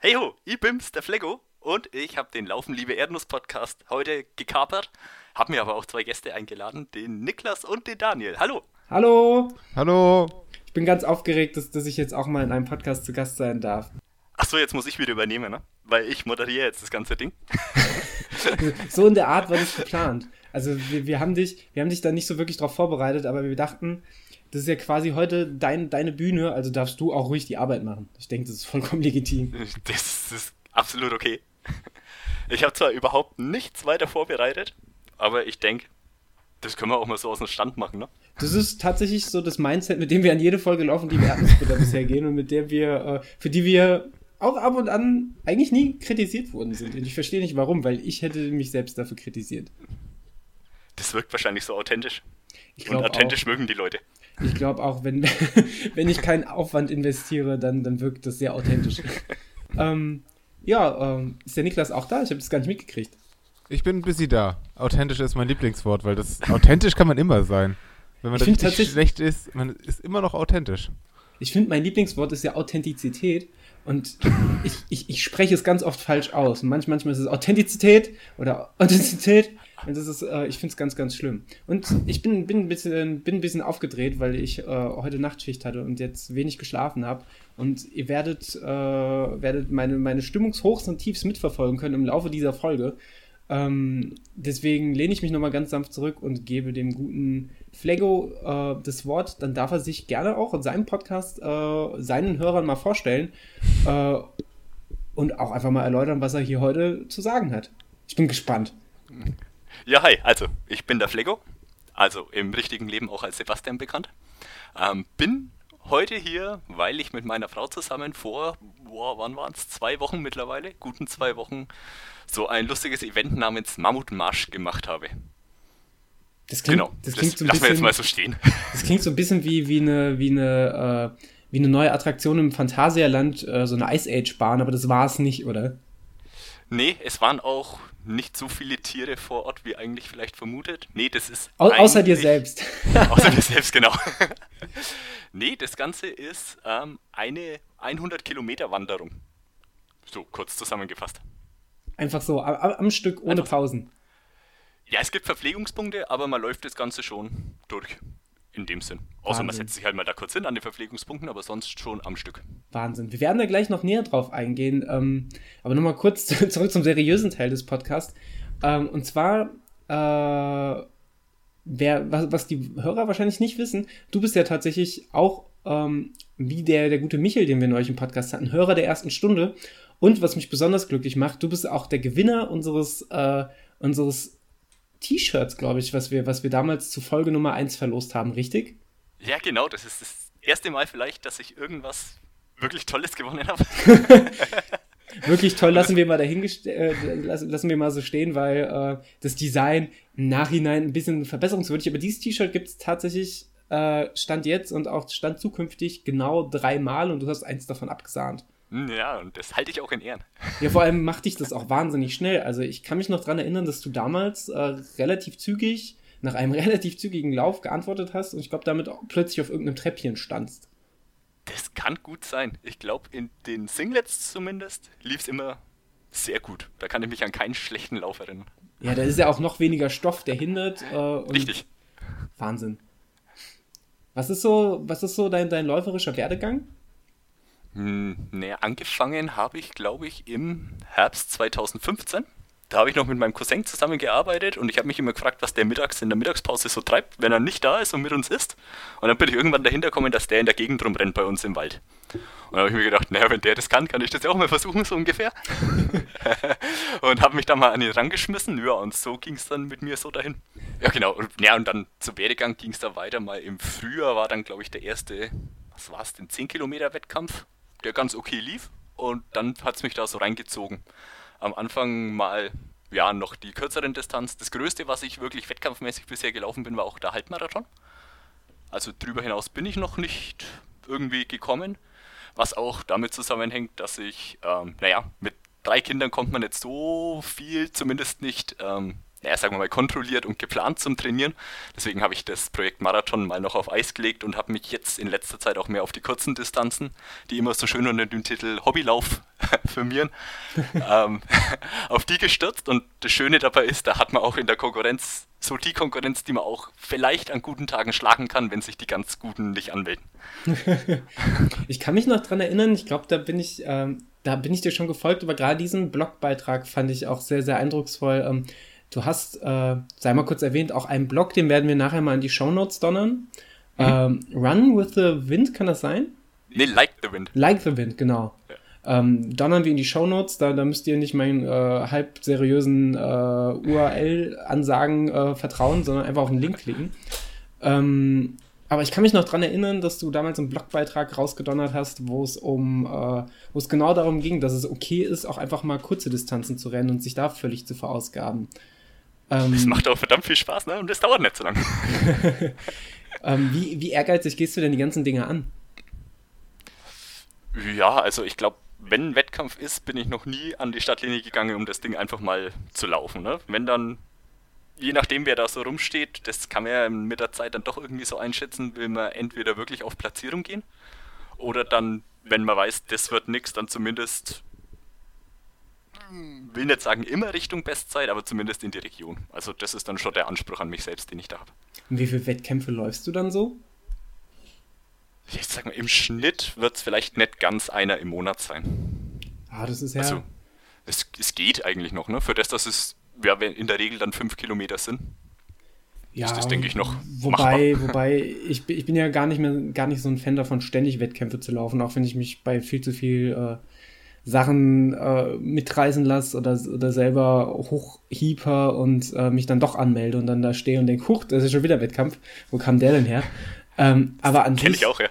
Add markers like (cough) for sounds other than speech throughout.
Hey ho, ich bin's, der Flego und ich habe den Laufen Liebe Erdnuss Podcast heute gekapert, habe mir aber auch zwei Gäste eingeladen, den Niklas und den Daniel. Hallo. Hallo. Hallo. Ich bin ganz aufgeregt, dass, dass ich jetzt auch mal in einem Podcast zu Gast sein darf. Achso, jetzt muss ich wieder übernehmen, ne? Weil ich moderiere jetzt das ganze Ding. (laughs) so in der Art war das geplant. Also wir, wir, haben dich, wir haben dich da nicht so wirklich drauf vorbereitet, aber wir dachten, das ist ja quasi heute dein, deine Bühne, also darfst du auch ruhig die Arbeit machen. Ich denke, das ist vollkommen legitim. Das ist absolut okay. (laughs) Ich habe zwar überhaupt nichts weiter vorbereitet, aber ich denke, das können wir auch mal so aus dem Stand machen, ne? Das ist tatsächlich so das Mindset, mit dem wir an jede Folge laufen, die wir (laughs) bisher gehen und mit der wir, äh, für die wir auch ab und an eigentlich nie kritisiert worden sind. Und ich verstehe nicht warum, weil ich hätte mich selbst dafür kritisiert. Das wirkt wahrscheinlich so authentisch. und authentisch auch. mögen die Leute. Ich glaube auch, wenn, (laughs) wenn ich keinen Aufwand investiere, dann, dann wirkt das sehr authentisch. (laughs) ähm, ja, ähm, ist der Niklas auch da? Ich habe das gar nicht mitgekriegt. Ich bin ein bisschen da. Authentisch ist mein Lieblingswort, weil das authentisch kann man immer sein. Wenn man ich richtig schlecht ist, man ist immer noch authentisch. Ich finde, mein Lieblingswort ist ja Authentizität. Und ich, ich, ich spreche es ganz oft falsch aus. Manchmal, manchmal ist es Authentizität oder Authentizität. Und das ist, äh, ich finde es ganz, ganz schlimm. Und ich bin, bin, ein bisschen, bin ein bisschen aufgedreht, weil ich äh, heute Nachtschicht hatte und jetzt wenig geschlafen habe. Und ihr werdet, äh, werdet meine, meine Stimmungshochs und Tiefs mitverfolgen können im Laufe dieser Folge. Ähm, deswegen lehne ich mich nochmal ganz sanft zurück und gebe dem guten Flego äh, das Wort. Dann darf er sich gerne auch in seinem Podcast äh, seinen Hörern mal vorstellen äh, und auch einfach mal erläutern, was er hier heute zu sagen hat. Ich bin gespannt. Ja, hi, also ich bin der Flego, also im richtigen Leben auch als Sebastian bekannt. Ähm, bin heute hier, weil ich mit meiner Frau zusammen vor, boah, wann waren es? Zwei Wochen mittlerweile, guten zwei Wochen, so ein lustiges Event namens Mammutmarsch gemacht habe. Das klingt, genau, das klingt das so ein lassen bisschen, wir jetzt mal so stehen. (laughs) Das klingt so ein bisschen wie, wie eine, wie eine, äh, wie eine neue Attraktion im Phantasialand, äh, so eine Ice Age Bahn, aber das war es nicht, oder? Nee, es waren auch nicht so viele Tiere vor Ort, wie eigentlich vielleicht vermutet. Nee, das ist. Au außer dir selbst. (laughs) außer dir (laughs) selbst, genau. (laughs) nee, das Ganze ist ähm, eine 100 Kilometer Wanderung. So kurz zusammengefasst. Einfach so, am, am Stück, ohne Einfach Pausen. Ja, es gibt Verpflegungspunkte, aber man läuft das Ganze schon durch. In dem Sinn. Außer Wahnsinn. man setzt sich halt mal da kurz hin an den Verpflegungspunkten, aber sonst schon am Stück. Wahnsinn. Wir werden da gleich noch näher drauf eingehen. Ähm, aber nochmal kurz (laughs) zurück zum seriösen Teil des Podcasts. Ähm, und zwar, äh, wer, was, was, die Hörer wahrscheinlich nicht wissen, du bist ja tatsächlich auch, ähm, wie der, der gute Michel, den wir neulich im Podcast hatten, Hörer der ersten Stunde. Und was mich besonders glücklich macht, du bist auch der Gewinner unseres, äh, unseres T-Shirts, glaube ich, was wir, was wir damals zu Folge Nummer 1 verlost haben, richtig? Ja, genau. Das ist das erste Mal vielleicht, dass ich irgendwas wirklich Tolles gewonnen habe. (laughs) wirklich toll lassen wir mal dahingestellt, äh, lassen, wir mal so stehen, weil äh, das Design im Nachhinein ein bisschen verbesserungswürdig, aber dieses T-Shirt gibt es tatsächlich äh, Stand jetzt und auch Stand zukünftig genau dreimal und du hast eins davon abgesahnt. Ja, und das halte ich auch in Ehren. Ja, vor allem macht dich das auch wahnsinnig schnell. Also ich kann mich noch daran erinnern, dass du damals äh, relativ zügig, nach einem (laughs) relativ zügigen Lauf geantwortet hast und ich glaube, damit auch plötzlich auf irgendeinem Treppchen standst. Das kann gut sein. Ich glaube, in den Singlets zumindest lief es immer sehr gut. Da kann ich mich an keinen schlechten Lauf erinnern. Ja, da ist ja auch noch weniger Stoff, der hindert. Äh, Richtig. Wahnsinn. Was ist so, was ist so dein, dein läuferischer Werdegang? Hm, ne, angefangen habe ich, glaube ich, im Herbst 2015. Da habe ich noch mit meinem Cousin zusammengearbeitet und ich habe mich immer gefragt, was der mittags in der Mittagspause so treibt, wenn er nicht da ist und mit uns isst. Und dann bin ich irgendwann dahinter gekommen, dass der in der Gegend rumrennt bei uns im Wald. Und dann habe ich mir gedacht, naja, wenn der das kann, kann ich das ja auch mal versuchen, so ungefähr. (laughs) und habe mich da mal an ihn rangeschmissen. Ja, und so ging es dann mit mir so dahin. Ja, genau. Und, ja, und dann zum Werdegang ging es da weiter. Mal im Frühjahr war dann, glaube ich, der erste, was war es, den 10 Kilometer Wettkampf der ganz okay lief und dann hat es mich da so reingezogen. Am Anfang mal ja noch die kürzeren Distanz. Das größte, was ich wirklich wettkampfmäßig bisher gelaufen bin, war auch der Halbmarathon. Also drüber hinaus bin ich noch nicht irgendwie gekommen, was auch damit zusammenhängt, dass ich, ähm, naja, mit drei Kindern kommt man nicht so viel, zumindest nicht ähm, ja, sagen wir mal, kontrolliert und geplant zum Trainieren. Deswegen habe ich das Projekt Marathon mal noch auf Eis gelegt und habe mich jetzt in letzter Zeit auch mehr auf die kurzen Distanzen, die immer so schön unter dem Titel Hobbylauf (laughs) firmieren, (laughs) ähm, (laughs) auf die gestürzt. Und das Schöne dabei ist, da hat man auch in der Konkurrenz so die Konkurrenz, die man auch vielleicht an guten Tagen schlagen kann, wenn sich die ganz Guten nicht anmelden. ich kann mich noch dran erinnern, ich glaube, da bin ich, ähm, da bin ich dir schon gefolgt, aber gerade diesen Blogbeitrag fand ich auch sehr, sehr eindrucksvoll. Ähm, Du hast, äh, sei mal kurz erwähnt, auch einen Blog, den werden wir nachher mal in die Shownotes donnern. Mhm. Ähm, Run with the Wind, kann das sein? Nee, Like the Wind. Like the Wind, genau. Ja. Ähm, donnern wir in die Shownotes, da, da müsst ihr nicht meinen äh, halb seriösen äh, URL-Ansagen äh, vertrauen, sondern einfach auf den Link klicken. Ähm, aber ich kann mich noch daran erinnern, dass du damals einen Blogbeitrag rausgedonnert hast, wo es um, äh, wo es genau darum ging, dass es okay ist, auch einfach mal kurze Distanzen zu rennen und sich da völlig zu verausgaben. Ähm, das macht auch verdammt viel Spaß, ne? Und das dauert nicht so lange. (laughs) ähm, wie, wie ehrgeizig gehst du denn die ganzen Dinge an? Ja, also ich glaube, wenn ein Wettkampf ist, bin ich noch nie an die Stadtlinie gegangen, um das Ding einfach mal zu laufen. Ne? Wenn dann, je nachdem, wer da so rumsteht, das kann man ja mit der Zeit dann doch irgendwie so einschätzen, will man entweder wirklich auf Platzierung gehen oder dann, wenn man weiß, das wird nichts, dann zumindest will nicht sagen immer Richtung Bestzeit, aber zumindest in die Region. Also das ist dann schon der Anspruch an mich selbst, den ich da habe. Und wie viele Wettkämpfe läufst du dann so? Ich sag mal, im Schnitt wird es vielleicht nicht ganz einer im Monat sein. Ah, das ist ja... Also, es, es geht eigentlich noch, ne? Für das, dass es ja, in der Regel dann fünf Kilometer sind. Ja, ist das, denke ich, noch wobei, machbar. (laughs) wobei ich, ich bin ja gar nicht mehr gar nicht so ein Fan davon, ständig Wettkämpfe zu laufen, auch wenn ich mich bei viel zu viel äh, Sachen äh, mitreißen lasse oder, oder selber hochhieper und äh, mich dann doch anmelde und dann da stehe und denke, huch, das ist schon wieder Wettkampf. Wo kam der denn her? Ähm, aber an sich, auch, ja.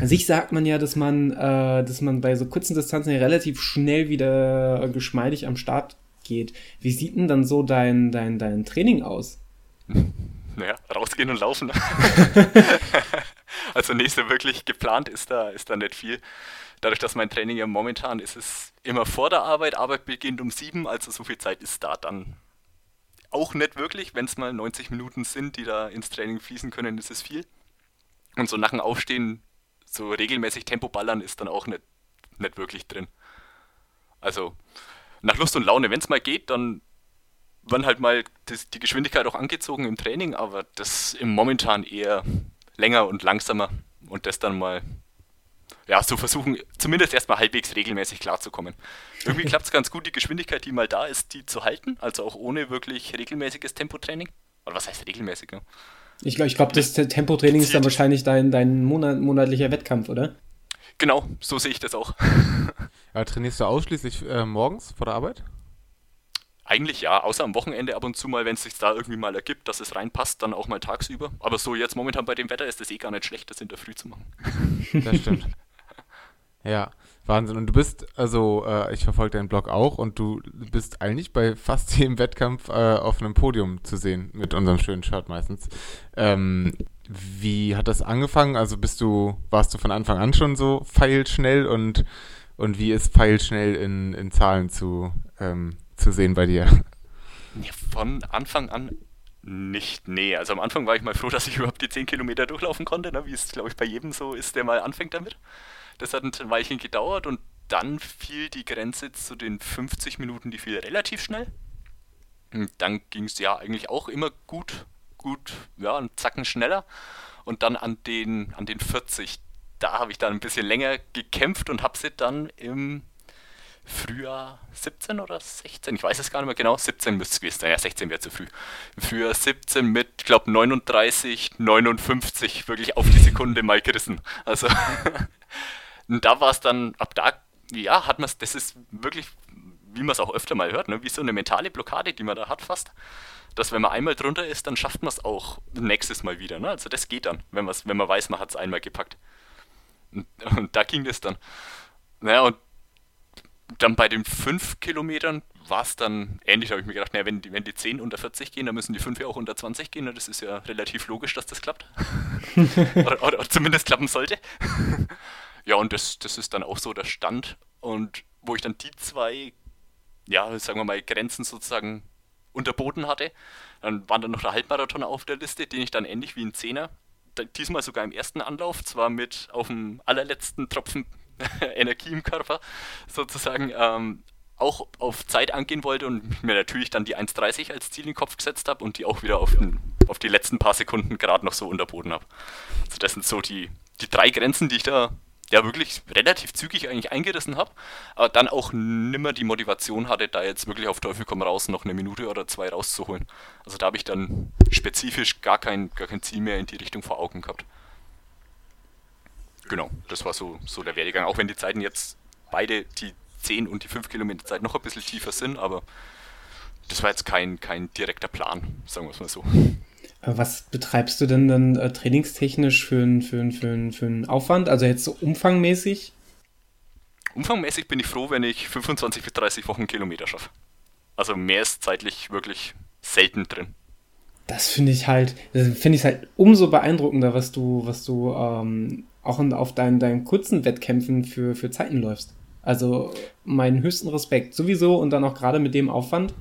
an sich sagt man ja, dass man, äh, dass man bei so kurzen Distanzen ja relativ schnell wieder geschmeidig am Start geht. Wie sieht denn dann so dein, dein, dein Training aus? (laughs) Naja, rausgehen und laufen. (laughs) (laughs) also nächste wirklich geplant ist da, ist da nicht viel dadurch, dass mein Training ja momentan ist es immer vor der Arbeit, Arbeit beginnt um sieben, also so viel Zeit ist da dann auch nicht wirklich. Wenn es mal 90 Minuten sind, die da ins Training fließen können, ist es viel. Und so nach dem Aufstehen so regelmäßig Tempo ballern ist dann auch nicht, nicht wirklich drin. Also nach Lust und Laune, wenn es mal geht, dann werden halt mal das, die Geschwindigkeit auch angezogen im Training, aber das im momentan eher länger und langsamer und das dann mal ja, so versuchen, zumindest erstmal halbwegs regelmäßig klarzukommen. Irgendwie (laughs) klappt es ganz gut, die Geschwindigkeit, die mal da ist, die zu halten, also auch ohne wirklich regelmäßiges Tempotraining. Oder was heißt regelmäßig? Ne? Ich glaube, ich glaub, das Tempotraining ist dann wahrscheinlich dein, dein Monat, monatlicher Wettkampf, oder? Genau, so sehe ich das auch. (laughs) ja, trainierst du ausschließlich äh, morgens vor der Arbeit? Eigentlich ja, außer am Wochenende ab und zu mal, wenn es sich da irgendwie mal ergibt, dass es reinpasst, dann auch mal tagsüber. Aber so jetzt momentan bei dem Wetter ist es eh gar nicht schlecht, das in der Früh zu machen. Das stimmt. Ja, Wahnsinn. Und du bist, also äh, ich verfolge deinen Blog auch und du bist eigentlich bei fast (laughs) jedem Wettkampf äh, auf einem Podium zu sehen, mit unserem schönen Shirt meistens. Ähm, wie hat das angefangen? Also bist du, warst du von Anfang an schon so feilschnell und, und wie ist feilschnell in, in Zahlen zu, ähm, zu sehen bei dir? (laughs) Ja, von Anfang an nicht, nee. Also am Anfang war ich mal froh, dass ich überhaupt die 10 Kilometer durchlaufen konnte, ne? wie es, glaube ich, bei jedem so ist, der mal anfängt damit. Das hat ein Weilchen gedauert und dann fiel die Grenze zu den 50 Minuten, die fiel relativ schnell. Und dann ging es ja eigentlich auch immer gut, gut, ja, einen Zacken schneller. Und dann an den, an den 40, da habe ich dann ein bisschen länger gekämpft und habe sie dann im Frühjahr 17 oder 16, ich weiß es gar nicht mehr genau, 17 müsste es gewesen sein, ja 16 wäre zu früh. Im Frühjahr 17 mit, ich glaube 39, 59 wirklich auf die Sekunde mal gerissen. Also (laughs) Und da war es dann, ab da, ja, hat man es, das ist wirklich, wie man es auch öfter mal hört, ne, wie so eine mentale Blockade, die man da hat fast. Dass wenn man einmal drunter ist, dann schafft man es auch nächstes Mal wieder. Ne? Also das geht dann, wenn, wenn man weiß, man hat es einmal gepackt. Und, und da ging es dann. Naja, und dann bei den 5 Kilometern war es dann ähnlich, habe ich mir gedacht, naja, wenn die, wenn die 10 unter 40 gehen, dann müssen die 5 ja auch unter 20 gehen. Ne? Das ist ja relativ logisch, dass das klappt. oder, (laughs) oder, oder, zumindest klappen sollte. Ja, und das, das ist dann auch so der Stand. Und wo ich dann die zwei, ja, sagen wir mal, Grenzen sozusagen unterboten hatte. Dann war dann noch der Halbmarathon auf der Liste, den ich dann ähnlich wie ein Zehner, diesmal sogar im ersten Anlauf, zwar mit auf dem allerletzten Tropfen (laughs) Energie im Körper sozusagen, ähm, auch auf Zeit angehen wollte und mir natürlich dann die 1,30 als Ziel in den Kopf gesetzt habe und die auch wieder auf, den, auf die letzten paar Sekunden gerade noch so unterboten habe. Also das sind so die, die drei Grenzen, die ich da ja wirklich relativ zügig eigentlich eingerissen habe, aber dann auch nimmer die Motivation hatte, da jetzt wirklich auf Teufel komm raus noch eine Minute oder zwei rauszuholen. Also da habe ich dann spezifisch gar kein, gar kein Ziel mehr in die Richtung vor Augen gehabt. Genau, das war so, so der Werdegang. Auch wenn die Zeiten jetzt beide, die 10 und die 5 Kilometer Zeit noch ein bisschen tiefer sind, aber das war jetzt kein, kein direkter Plan, sagen wir es mal so. Was betreibst du denn dann äh, trainingstechnisch für einen für für für Aufwand? Also jetzt so umfangmäßig? Umfangmäßig bin ich froh, wenn ich 25 bis 30 Wochen Kilometer schaffe. Also mehr ist zeitlich wirklich selten drin. Das finde ich halt, finde ich halt umso beeindruckender, was du, was du ähm, auch in, auf deinen, deinen kurzen Wettkämpfen für, für Zeiten läufst. Also meinen höchsten Respekt sowieso und dann auch gerade mit dem Aufwand.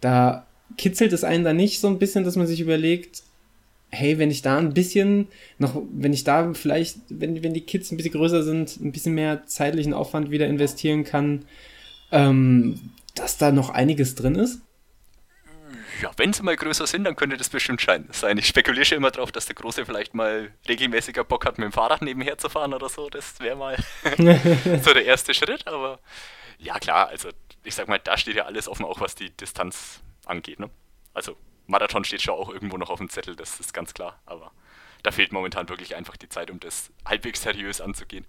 Da kitzelt es einen da nicht so ein bisschen, dass man sich überlegt, hey, wenn ich da ein bisschen noch, wenn ich da vielleicht, wenn, wenn die Kids ein bisschen größer sind, ein bisschen mehr zeitlichen Aufwand wieder investieren kann, ähm, dass da noch einiges drin ist? Ja, wenn sie mal größer sind, dann könnte das bestimmt sein. Ich spekuliere schon immer darauf, dass der Große vielleicht mal regelmäßiger Bock hat, mit dem Fahrrad nebenher zu fahren oder so. Das wäre mal (laughs) so der erste Schritt. Aber ja, klar, also ich sag mal, da steht ja alles offen, auch was die Distanz angeht. Ne? Also Marathon steht schon auch irgendwo noch auf dem Zettel, das ist ganz klar. Aber da fehlt momentan wirklich einfach die Zeit, um das halbwegs seriös anzugehen.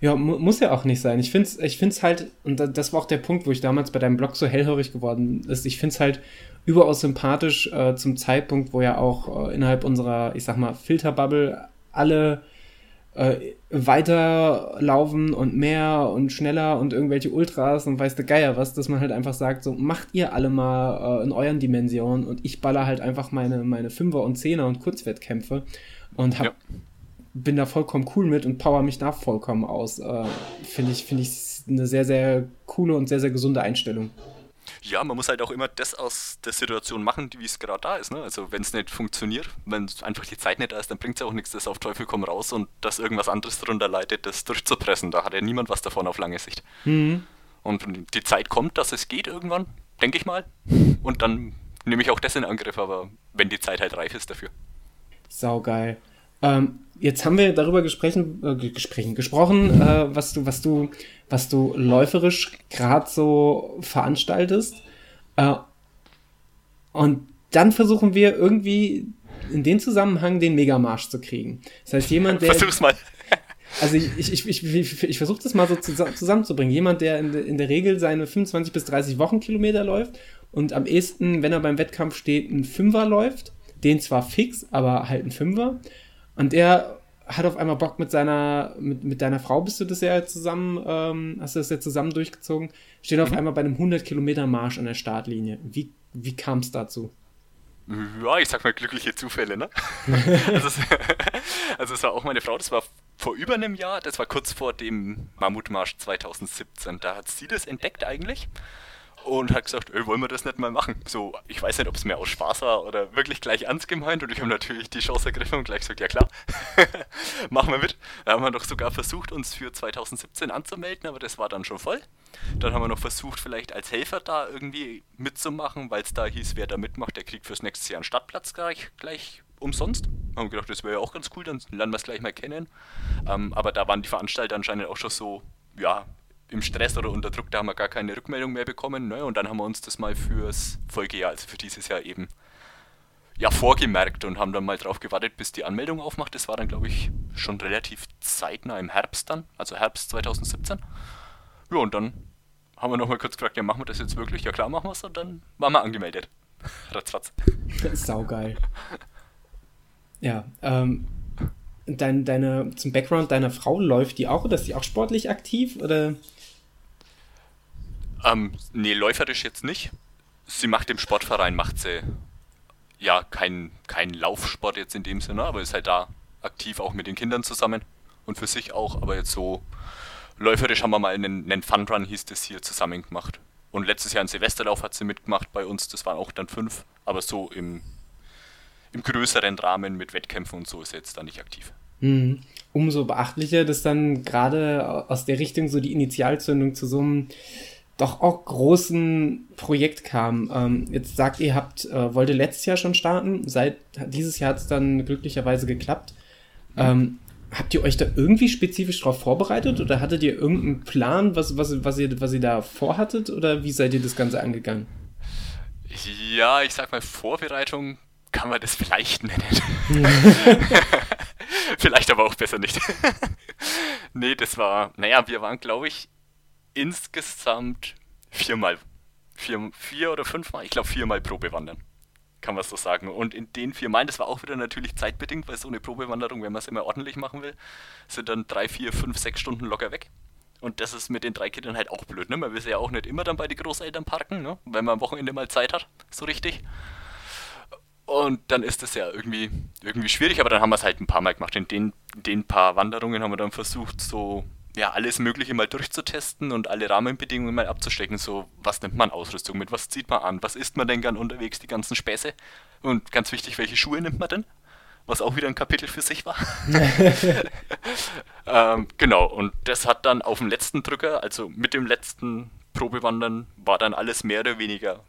Ja, mu muss ja auch nicht sein. Ich finde es ich find's halt, und das war auch der Punkt, wo ich damals bei deinem Blog so hellhörig geworden ist, ich finde es halt überaus sympathisch äh, zum Zeitpunkt, wo ja auch äh, innerhalb unserer, ich sag mal, Filterbubble alle äh, weiterlaufen und mehr und schneller und irgendwelche Ultras und weiß der Geier was, dass man halt einfach sagt, so macht ihr alle mal äh, in euren Dimensionen und ich baller halt einfach meine, meine Fünfer und Zehner und Kurzwettkämpfe und hab, ja. bin da vollkommen cool mit und power mich da vollkommen aus. Äh, Finde ich, finde ich eine sehr, sehr coole und sehr, sehr gesunde Einstellung. Ja, man muss halt auch immer das aus der Situation machen, wie es gerade da ist. Ne? Also wenn es nicht funktioniert, wenn einfach die Zeit nicht da ist, dann bringt es ja auch nichts, das auf Teufel komm raus und dass irgendwas anderes darunter leidet, das durchzupressen. Da hat ja niemand was davon auf lange Sicht. Mhm. Und die Zeit kommt, dass es geht irgendwann, denke ich mal. Und dann nehme ich auch das in Angriff, aber wenn die Zeit halt reif ist dafür. Saugeil. Ähm, jetzt haben wir darüber gesprochen, äh, gesprochen, gesprochen äh, was du, was du, was du läuferisch gerade so veranstaltest. Äh, und dann versuchen wir irgendwie in den Zusammenhang den Megamarsch zu kriegen. Das heißt, jemand, der. Versuch's mal. (laughs) Also ich, ich, ich, ich, ich versuche das mal so zusammenzubringen. Jemand, der in, in der Regel seine 25 bis 30 Wochenkilometer läuft und am ehesten, wenn er beim Wettkampf steht, einen Fünfer läuft, den zwar fix, aber halt ein Fünfer. Und der hat auf einmal Bock mit seiner, mit, mit deiner Frau bist du das ja zusammen, ähm, hast du das ja zusammen durchgezogen, steht auf mhm. einmal bei einem 100 Kilometer Marsch an der Startlinie. Wie, wie kam es dazu? Ja, ich sag mal glückliche Zufälle, ne? (laughs) also, es, (laughs) also es war auch meine Frau, das war vor über einem Jahr, das war kurz vor dem Mammutmarsch 2017. Da hat sie das entdeckt eigentlich und hat gesagt, ey, wollen wir das nicht mal machen? So, ich weiß nicht, ob es mir aus Spaß war oder wirklich gleich ernst gemeint und ich habe natürlich die Chance ergriffen und gleich gesagt, ja klar, (laughs) machen wir mit. Da haben wir doch sogar versucht, uns für 2017 anzumelden, aber das war dann schon voll. Dann haben wir noch versucht, vielleicht als Helfer da irgendwie mitzumachen, weil es da hieß, wer da mitmacht, der kriegt fürs nächste Jahr einen Stadtplatz gleich, gleich umsonst. Haben gedacht, das wäre ja auch ganz cool, dann lernen wir es gleich mal kennen. Ähm, aber da waren die Veranstalter anscheinend auch schon so, ja, im Stress oder unter Druck, da haben wir gar keine Rückmeldung mehr bekommen. Ne? Und dann haben wir uns das mal fürs Folgejahr, also für dieses Jahr eben, ja, vorgemerkt und haben dann mal drauf gewartet, bis die Anmeldung aufmacht. Das war dann, glaube ich, schon relativ zeitnah im Herbst dann, also Herbst 2017. Ja, und dann haben wir nochmal kurz gefragt, ja, machen wir das jetzt wirklich? Ja, klar, machen wir es. Und dann waren wir angemeldet. (laughs) Ratzfatz. Saugeil. Ja, ähm, dein, deine, zum Background deiner Frau läuft die auch oder ist die auch sportlich aktiv oder? Ähm, nee, läuferisch jetzt nicht. Sie macht im Sportverein, macht sie ja kein, kein Laufsport jetzt in dem Sinne, aber ist halt da aktiv auch mit den Kindern zusammen und für sich auch, aber jetzt so läuferisch haben wir mal einen, einen Funrun, hieß das hier, zusammen gemacht. Und letztes Jahr ein Silvesterlauf hat sie mitgemacht bei uns, das waren auch dann fünf, aber so im, im größeren Rahmen mit Wettkämpfen und so ist sie jetzt da nicht aktiv. Mhm. Umso beachtlicher, dass dann gerade aus der Richtung so die Initialzündung zu so einem doch auch großen Projekt kam. Ähm, jetzt sagt ihr, habt, äh, wollte letztes Jahr schon starten, seit dieses Jahr hat es dann glücklicherweise geklappt. Ähm, habt ihr euch da irgendwie spezifisch darauf vorbereitet oder hattet ihr irgendeinen Plan, was, was, was, ihr, was ihr da vorhattet oder wie seid ihr das Ganze angegangen? Ja, ich sag mal, Vorbereitung kann man das vielleicht nennen. (laughs) vielleicht aber auch besser nicht. (laughs) nee, das war, naja, wir waren, glaube ich, insgesamt viermal, vier, vier oder fünfmal, ich glaube viermal Probe wandern. Kann man so sagen. Und in den vier Meilen, das war auch wieder natürlich zeitbedingt, weil so eine Probewanderung, wenn man es immer ordentlich machen will, sind dann drei, vier, fünf, sechs Stunden locker weg. Und das ist mit den drei Kindern halt auch blöd, ne? Man will ja auch nicht immer dann bei den Großeltern parken, ne? Wenn man am Wochenende mal Zeit hat, so richtig. Und dann ist das ja irgendwie, irgendwie schwierig, aber dann haben wir es halt ein paar Mal gemacht. In den, den paar Wanderungen haben wir dann versucht, so ja, alles Mögliche mal durchzutesten und alle Rahmenbedingungen mal abzustecken. So, was nimmt man Ausrüstung mit, was zieht man an, was isst man denn gern unterwegs, die ganzen Späße. Und ganz wichtig, welche Schuhe nimmt man denn? Was auch wieder ein Kapitel für sich war. (laughs) (laughs) ähm, genau, und das hat dann auf dem letzten Drücker, also mit dem letzten Probewandern, war dann alles mehr oder weniger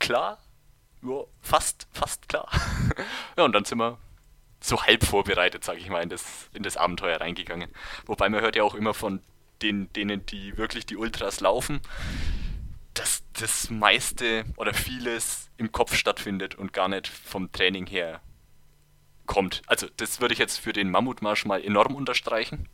klar. Ja, fast, fast klar. (laughs) ja, und dann sind wir so halb vorbereitet, sage ich mal, in das, in das Abenteuer reingegangen. Wobei man hört ja auch immer von den, denen, die wirklich die Ultras laufen, dass das meiste oder vieles im Kopf stattfindet und gar nicht vom Training her kommt. Also das würde ich jetzt für den Mammutmarsch mal enorm unterstreichen,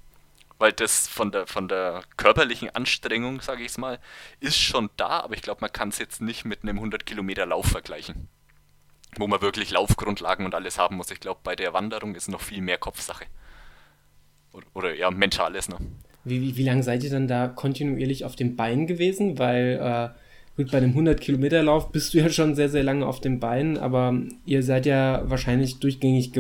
weil das von der, von der körperlichen Anstrengung, sage ich es mal, ist schon da, aber ich glaube, man kann es jetzt nicht mit einem 100 Kilometer Lauf vergleichen wo man wirklich Laufgrundlagen und alles haben muss. Ich glaube, bei der Wanderung ist noch viel mehr Kopfsache. Oder, oder ja, mentales. Ne? Wie, wie, wie lange seid ihr dann da kontinuierlich auf dem Bein gewesen? Weil, äh, gut, bei einem 100-Kilometer-Lauf bist du ja schon sehr, sehr lange auf dem Bein, aber ihr seid ja wahrscheinlich durchgängig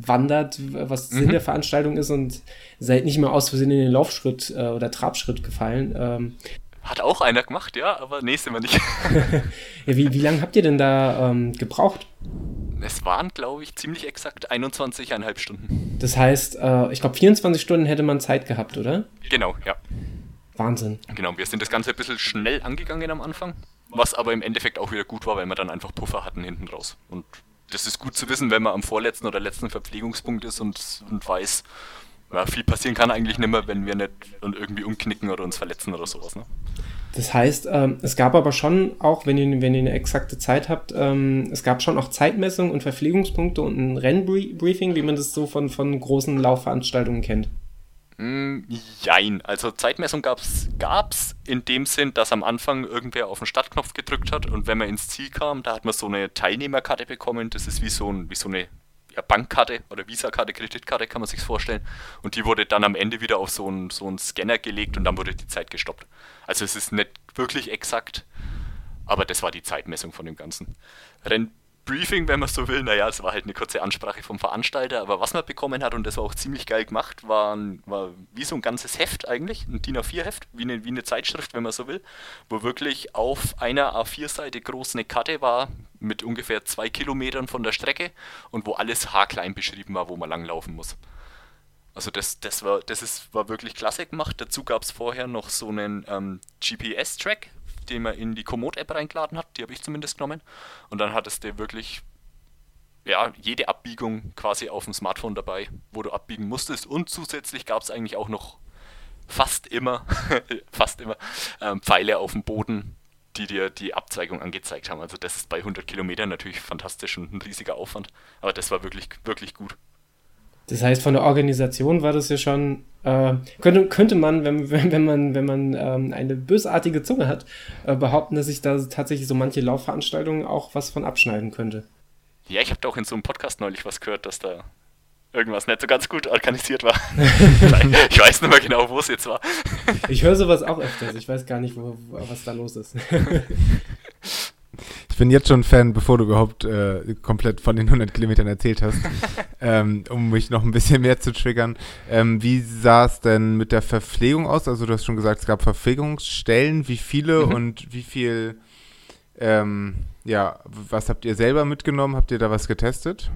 gewandert, was mhm. Sinn der Veranstaltung ist und seid nicht mehr aus Versehen in den Laufschritt äh, oder Trabschritt gefallen. Ähm, hat auch einer gemacht, ja, aber sind wir nicht. (laughs) ja, wie, wie lange habt ihr denn da ähm, gebraucht? Es waren, glaube ich, ziemlich exakt 21,5 Stunden. Das heißt, äh, ich glaube, 24 Stunden hätte man Zeit gehabt, oder? Genau, ja. Wahnsinn. Genau, wir sind das Ganze ein bisschen schnell angegangen am Anfang, was aber im Endeffekt auch wieder gut war, weil wir dann einfach Puffer hatten hinten raus. Und das ist gut zu wissen, wenn man am vorletzten oder letzten Verpflegungspunkt ist und, und weiß, ja, viel passieren kann eigentlich nicht mehr, wenn wir nicht irgendwie umknicken oder uns verletzen oder sowas. Ne? Das heißt, ähm, es gab aber schon auch, wenn ihr, wenn ihr eine exakte Zeit habt, ähm, es gab schon auch Zeitmessungen und Verpflegungspunkte und ein Rennbriefing, wie man das so von, von großen Laufveranstaltungen kennt. Mm, jein. Also Zeitmessung gab's, gab's in dem Sinn, dass am Anfang irgendwer auf den Startknopf gedrückt hat und wenn man ins Ziel kam, da hat man so eine Teilnehmerkarte bekommen. Das ist wie so, ein, wie so eine ja, Bankkarte oder Visa-Karte, Kreditkarte kann man sich vorstellen. Und die wurde dann am Ende wieder auf so einen, so Scanner gelegt und dann wurde die Zeit gestoppt. Also es ist nicht wirklich exakt, aber das war die Zeitmessung von dem Ganzen. Rennbriefing, wenn man so will, naja, es war halt eine kurze Ansprache vom Veranstalter, aber was man bekommen hat, und das war auch ziemlich geil gemacht, war, war wie so ein ganzes Heft eigentlich, ein DIN A4-Heft, wie eine, wie eine Zeitschrift, wenn man so will, wo wirklich auf einer A4-Seite groß eine Karte war, mit ungefähr zwei Kilometern von der Strecke und wo alles haarklein beschrieben war, wo man langlaufen muss. Also das, das, war, das ist, war wirklich klasse gemacht. Dazu gab es vorher noch so einen ähm, GPS-Track, den man in die Komoot-App reingeladen hat. Die habe ich zumindest genommen. Und dann hattest du wirklich ja, jede Abbiegung quasi auf dem Smartphone dabei, wo du abbiegen musstest. Und zusätzlich gab es eigentlich auch noch fast immer, (laughs) fast immer ähm, Pfeile auf dem Boden, die dir die Abzweigung angezeigt haben. Also das ist bei 100 Kilometern natürlich fantastisch und ein riesiger Aufwand. Aber das war wirklich, wirklich gut. Das heißt, von der Organisation war das ja schon, äh, könnte, könnte man, wenn, (laughs) wenn man, wenn man ähm, eine bösartige Zunge hat, äh, behaupten, dass ich da tatsächlich so manche Laufveranstaltungen auch was von abschneiden könnte. Ja, ich habe da auch in so einem Podcast neulich was gehört, dass da irgendwas nicht so ganz gut organisiert war. (laughs) (laughs) ich weiß nicht mehr genau, wo es jetzt war. ich höre sowas auch öfters. Ich weiß gar nicht, wo, was da los ist. Ich bin jetzt schon Fan, bevor du überhaupt äh, komplett von den 100 Kilometern erzählt hast, (laughs) ähm, um mich noch ein bisschen mehr zu triggern. Ähm, wie sah es denn mit der Verpflegung aus? Also du hast schon gesagt, es gab Verpflegungsstellen. Wie viele mhm. und wie viel, ähm, ja, was habt ihr selber mitgenommen? Habt ihr da was getestet?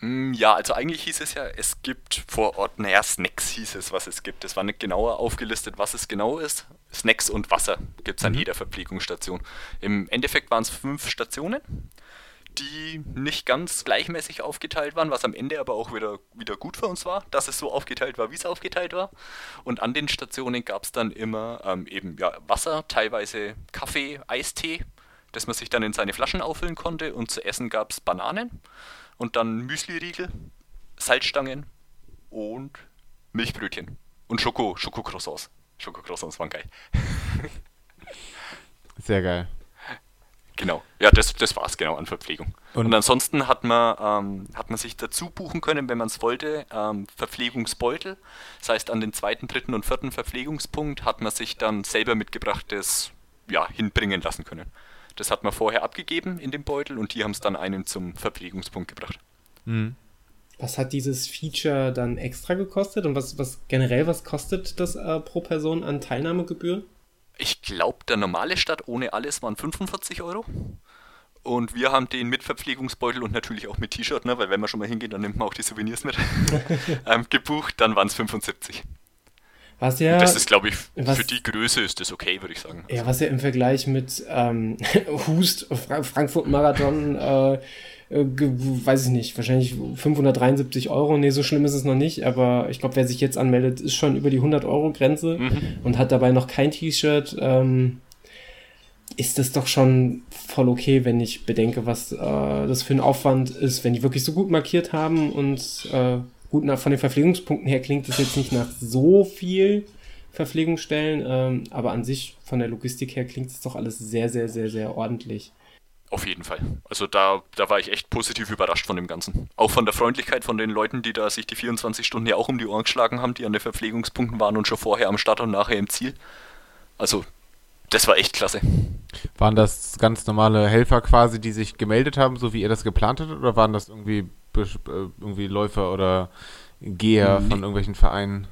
Mm, ja, also eigentlich hieß es ja, es gibt vor Ort, naja, Snacks hieß es, was es gibt. Es war nicht genauer aufgelistet, was es genau ist. Snacks und Wasser gibt es an mhm. jeder Verpflegungsstation. Im Endeffekt waren es fünf Stationen, die nicht ganz gleichmäßig aufgeteilt waren, was am Ende aber auch wieder, wieder gut für uns war, dass es so aufgeteilt war, wie es aufgeteilt war. Und an den Stationen gab es dann immer ähm, eben ja, Wasser, teilweise Kaffee, Eistee, dass man sich dann in seine Flaschen auffüllen konnte. Und zu essen gab es Bananen und dann Müsli-Riegel, Salzstangen und Milchbrötchen. Und Schoko, Schokocroissants. Schokocroissants waren geil. (laughs) Sehr geil. Genau, ja, das, das war es genau an Verpflegung. Und, und ansonsten hat man, ähm, hat man sich dazu buchen können, wenn man es wollte, ähm, Verpflegungsbeutel. Das heißt, an den zweiten, dritten und vierten Verpflegungspunkt hat man sich dann selber mitgebrachtes ja, hinbringen lassen können. Das hat man vorher abgegeben in dem Beutel und die haben es dann einem zum Verpflegungspunkt gebracht. Mhm. Was hat dieses Feature dann extra gekostet und was, was generell, was kostet das äh, pro Person an Teilnahmegebühren? Ich glaube, der normale Start ohne alles waren 45 Euro. Und wir haben den mit Verpflegungsbeutel und natürlich auch mit T-Shirt, ne, weil wenn man schon mal hingeht, dann nimmt man auch die Souvenirs mit, (laughs) ähm, gebucht, dann waren es 75. Was ja, das ist, glaube ich, was, für die Größe ist das okay, würde ich sagen. Ja, was ja im Vergleich mit ähm, (laughs) Hust, Frankfurt-Marathon, äh, äh, weiß ich nicht, wahrscheinlich 573 Euro. Nee, so schlimm ist es noch nicht, aber ich glaube, wer sich jetzt anmeldet, ist schon über die 100-Euro-Grenze mhm. und hat dabei noch kein T-Shirt. Ähm, ist das doch schon voll okay, wenn ich bedenke, was äh, das für ein Aufwand ist, wenn die wirklich so gut markiert haben und äh, Gut, nach, von den Verpflegungspunkten her klingt es jetzt nicht nach so viel Verpflegungsstellen, ähm, aber an sich von der Logistik her klingt es doch alles sehr, sehr, sehr, sehr ordentlich. Auf jeden Fall. Also da, da war ich echt positiv überrascht von dem Ganzen. Auch von der Freundlichkeit von den Leuten, die da sich die 24 Stunden ja auch um die Ohren geschlagen haben, die an den Verpflegungspunkten waren und schon vorher am Start und nachher im Ziel. Also, das war echt klasse. Waren das ganz normale Helfer quasi, die sich gemeldet haben, so wie ihr das geplant hattet, oder waren das irgendwie irgendwie Läufer oder Geher nee. von irgendwelchen Vereinen?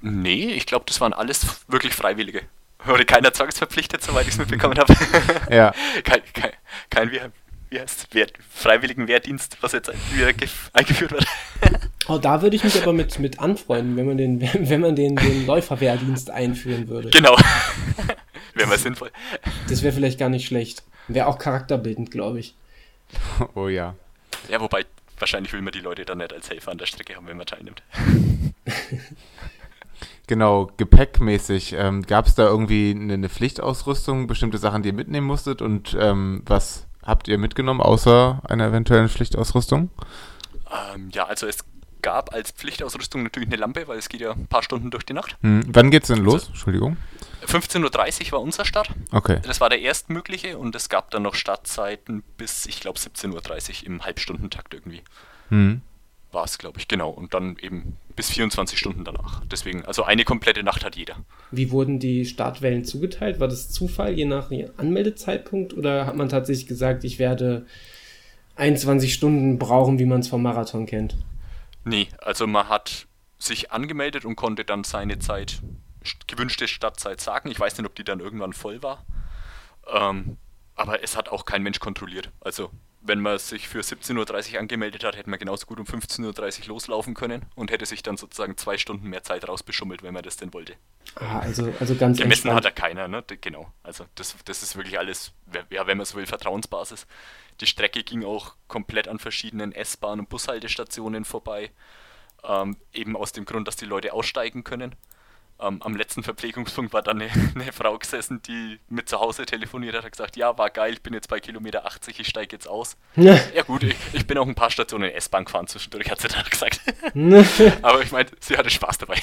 Nee, ich glaube, das waren alles wirklich Freiwillige. (laughs) Wurde keiner zwangsverpflichtet, soweit ich es mitbekommen habe. (laughs) ja. Kein, kein, kein wie, wie heißt Wert, freiwilligen Wehrdienst, was jetzt wieder eingeführt wird. (laughs) Oh, da würde ich mich aber mit, mit anfreunden, wenn man den, wenn man den, den Läuferwehrdienst einführen würde. Genau. wäre mal sinnvoll. Das wäre vielleicht gar nicht schlecht. Wäre auch charakterbildend, glaube ich. Oh ja. Ja, wobei wahrscheinlich will man die Leute dann nicht als Helfer an der Strecke haben, wenn man teilnimmt. (laughs) Genau, gepäckmäßig. Ähm, Gab es da irgendwie eine, eine, Pflichtausrüstung, bestimmte Sachen, die ihr mitnehmen musstet? Und ähm, was habt ihr mitgenommen, außer einer eventuellen Pflichtausrüstung? Ähm, ja, also es gab als Pflichtausrüstung natürlich eine Lampe, weil es geht ja ein paar Stunden durch die Nacht. Hm. Wann geht's denn los? Also, Entschuldigung. 15.30 Uhr war unser Start. Okay. Das war der erstmögliche und es gab dann noch Startzeiten bis, ich glaube, 17.30 Uhr im Halbstundentakt irgendwie. Hm. War es, glaube ich, genau. Und dann eben bis 24 Stunden danach. Deswegen, also eine komplette Nacht hat jeder. Wie wurden die Startwellen zugeteilt? War das Zufall je nach Anmeldezeitpunkt oder hat man tatsächlich gesagt, ich werde 21 Stunden brauchen, wie man es vom Marathon kennt? Nee, also man hat sich angemeldet und konnte dann seine Zeit gewünschte Startzeit sagen. Ich weiß nicht, ob die dann irgendwann voll war. Ähm, aber es hat auch kein Mensch kontrolliert. Also, wenn man sich für 17.30 Uhr angemeldet hat, hätte man genauso gut um 15.30 Uhr loslaufen können und hätte sich dann sozusagen zwei Stunden mehr Zeit rausbeschummelt, wenn man das denn wollte. Ah, also, also ganz Gemessen entspannt. hat er keiner, ne? Genau. Also, das, das ist wirklich alles, ja, wenn man so will, Vertrauensbasis. Die Strecke ging auch komplett an verschiedenen S-Bahn- und Bushaltestationen vorbei. Ähm, eben aus dem Grund, dass die Leute aussteigen können. Ähm, am letzten Verpflegungspunkt war dann eine, (laughs) eine, Frau gesessen, die mit zu Hause telefoniert hat, hat gesagt, ja, war geil, ich bin jetzt bei Kilometer 80, ich steige jetzt aus. ja gut, ich, ich, bin auch ein paar Stationen S-Bahn gefahren zwischendurch, hat sie dann (laughs) gesagt. (laughs) Aber ich meine, sie hatte Spaß dabei.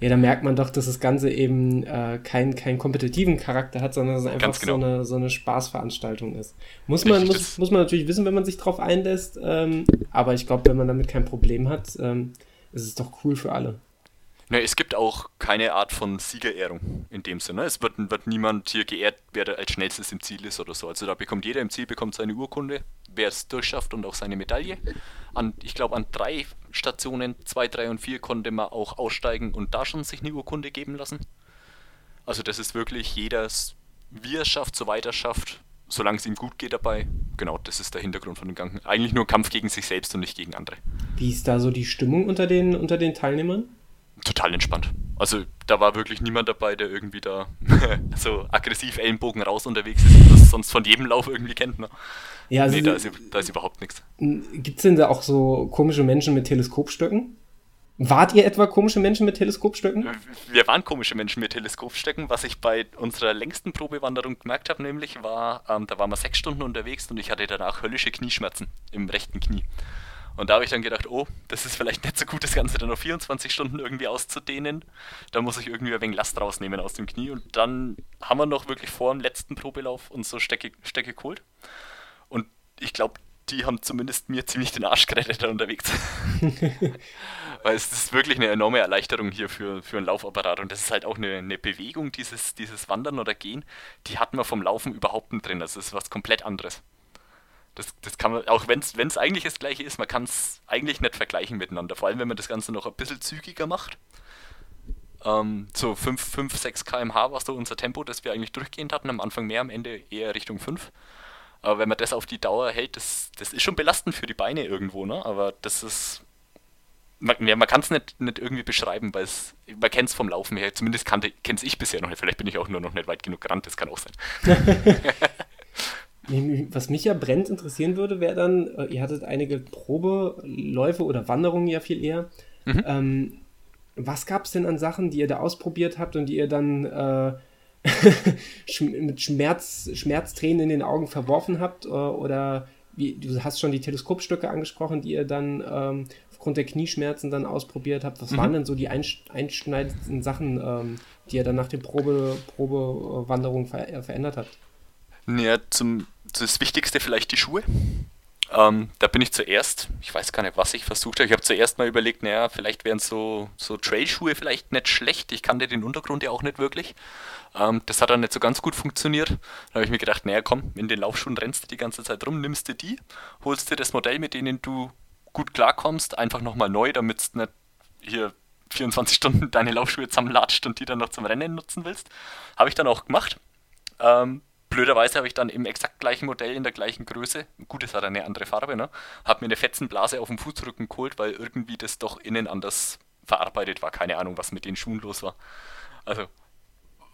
Ja, da merkt man doch, dass das Ganze eben äh, keinen kein kompetitiven Charakter hat, sondern dass es einfach genau. so, eine, so eine Spaßveranstaltung ist. Muss man, muss, muss man natürlich wissen, wenn man sich drauf einlässt, ähm, aber ich glaube, wenn man damit kein Problem hat, ähm, ist es doch cool für alle. Ne, es gibt auch keine Art von Siegerehrung in dem Sinne. Es wird, wird niemand hier geehrt, wer als schnellstes im Ziel ist oder so. Also da bekommt jeder im Ziel bekommt seine Urkunde, wer es durchschafft und auch seine Medaille. An, ich glaube, an drei Stationen, zwei, drei und vier, konnte man auch aussteigen und da schon sich eine Urkunde geben lassen. Also das ist wirklich jedes, wie er es schafft, so weiter schafft, solange es ihm gut geht dabei. Genau, das ist der Hintergrund von dem Ganzen. Eigentlich nur Kampf gegen sich selbst und nicht gegen andere. Wie ist da so die Stimmung unter den, unter den Teilnehmern? Total entspannt. Also da war wirklich niemand dabei, der irgendwie da (laughs) so aggressiv Ellenbogen raus unterwegs ist, wie das sonst von jedem Lauf irgendwie kennt. Ne? Ja, also nee, da ist, da ist überhaupt nichts. Gibt es denn da auch so komische Menschen mit Teleskopstöcken? Wart ihr etwa komische Menschen mit Teleskopstöcken? Wir waren komische Menschen mit Teleskopstöcken. Was ich bei unserer längsten Probewanderung gemerkt habe, nämlich war, ähm, da waren wir sechs Stunden unterwegs und ich hatte danach höllische Knieschmerzen im rechten Knie. Und da habe ich dann gedacht, oh, das ist vielleicht nicht so gut, das Ganze dann auf 24 Stunden irgendwie auszudehnen. Da muss ich irgendwie ein wenig Last rausnehmen aus dem Knie. Und dann haben wir noch wirklich vor dem letzten Probelauf uns so Stecke, Stecke geholt. Und ich glaube, die haben zumindest mir ziemlich den Arsch gerettet da unterwegs. (laughs) Weil es ist wirklich eine enorme Erleichterung hier für, für einen Laufapparat. Und das ist halt auch eine, eine Bewegung, dieses, dieses Wandern oder Gehen, die hatten wir vom Laufen überhaupt nicht drin. Das ist was komplett anderes. Das, das kann man, auch wenn es eigentlich das gleiche ist, man kann es eigentlich nicht vergleichen miteinander. Vor allem, wenn man das Ganze noch ein bisschen zügiger macht. Ähm, so 5, 5, 6 km/h war so unser Tempo, das wir eigentlich durchgehend hatten. Am Anfang mehr, am Ende eher Richtung 5. Aber wenn man das auf die Dauer hält, das, das ist schon belastend für die Beine irgendwo, ne? Aber das ist. Man, ja, man kann es nicht, nicht irgendwie beschreiben, weil es, man kennt es vom Laufen her. Zumindest kenne es ich bisher noch nicht. Vielleicht bin ich auch nur noch nicht weit genug gerannt, das kann auch sein. (laughs) (laughs) Was mich ja brennend interessieren würde, wäre dann, äh, ihr hattet einige Probeläufe oder Wanderungen ja viel eher. Mhm. Ähm, was gab es denn an Sachen, die ihr da ausprobiert habt und die ihr dann äh, (laughs) mit Schmerz, Schmerztränen in den Augen verworfen habt? Äh, oder wie, du hast schon die Teleskopstücke angesprochen, die ihr dann ähm, aufgrund der Knieschmerzen dann ausprobiert habt. Was mhm. waren denn so die einschneidendsten Sachen, ähm, die ihr dann nach der Probe, Probewanderung ver verändert habt? Ja, zum, das Wichtigste vielleicht die Schuhe. Ähm, da bin ich zuerst, ich weiß gar nicht, was ich versucht habe. Ich habe zuerst mal überlegt, naja, vielleicht wären so, so Trailschuhe vielleicht nicht schlecht. Ich kannte den Untergrund ja auch nicht wirklich. Ähm, das hat dann nicht so ganz gut funktioniert. Da habe ich mir gedacht, naja, komm, in den Laufschuhen rennst du die ganze Zeit rum, nimmst du die, holst dir das Modell, mit denen du gut klarkommst, einfach nochmal neu, damit du nicht hier 24 (laughs) Stunden deine Laufschuhe zusammenlatscht und die dann noch zum Rennen nutzen willst. Habe ich dann auch gemacht. Ähm, blöderweise habe ich dann im exakt gleichen Modell in der gleichen Größe, gut, es hat eine andere Farbe, ne? Habe mir eine Fetzenblase auf dem Fußrücken geholt, weil irgendwie das doch innen anders verarbeitet war. Keine Ahnung, was mit den Schuhen los war. Also,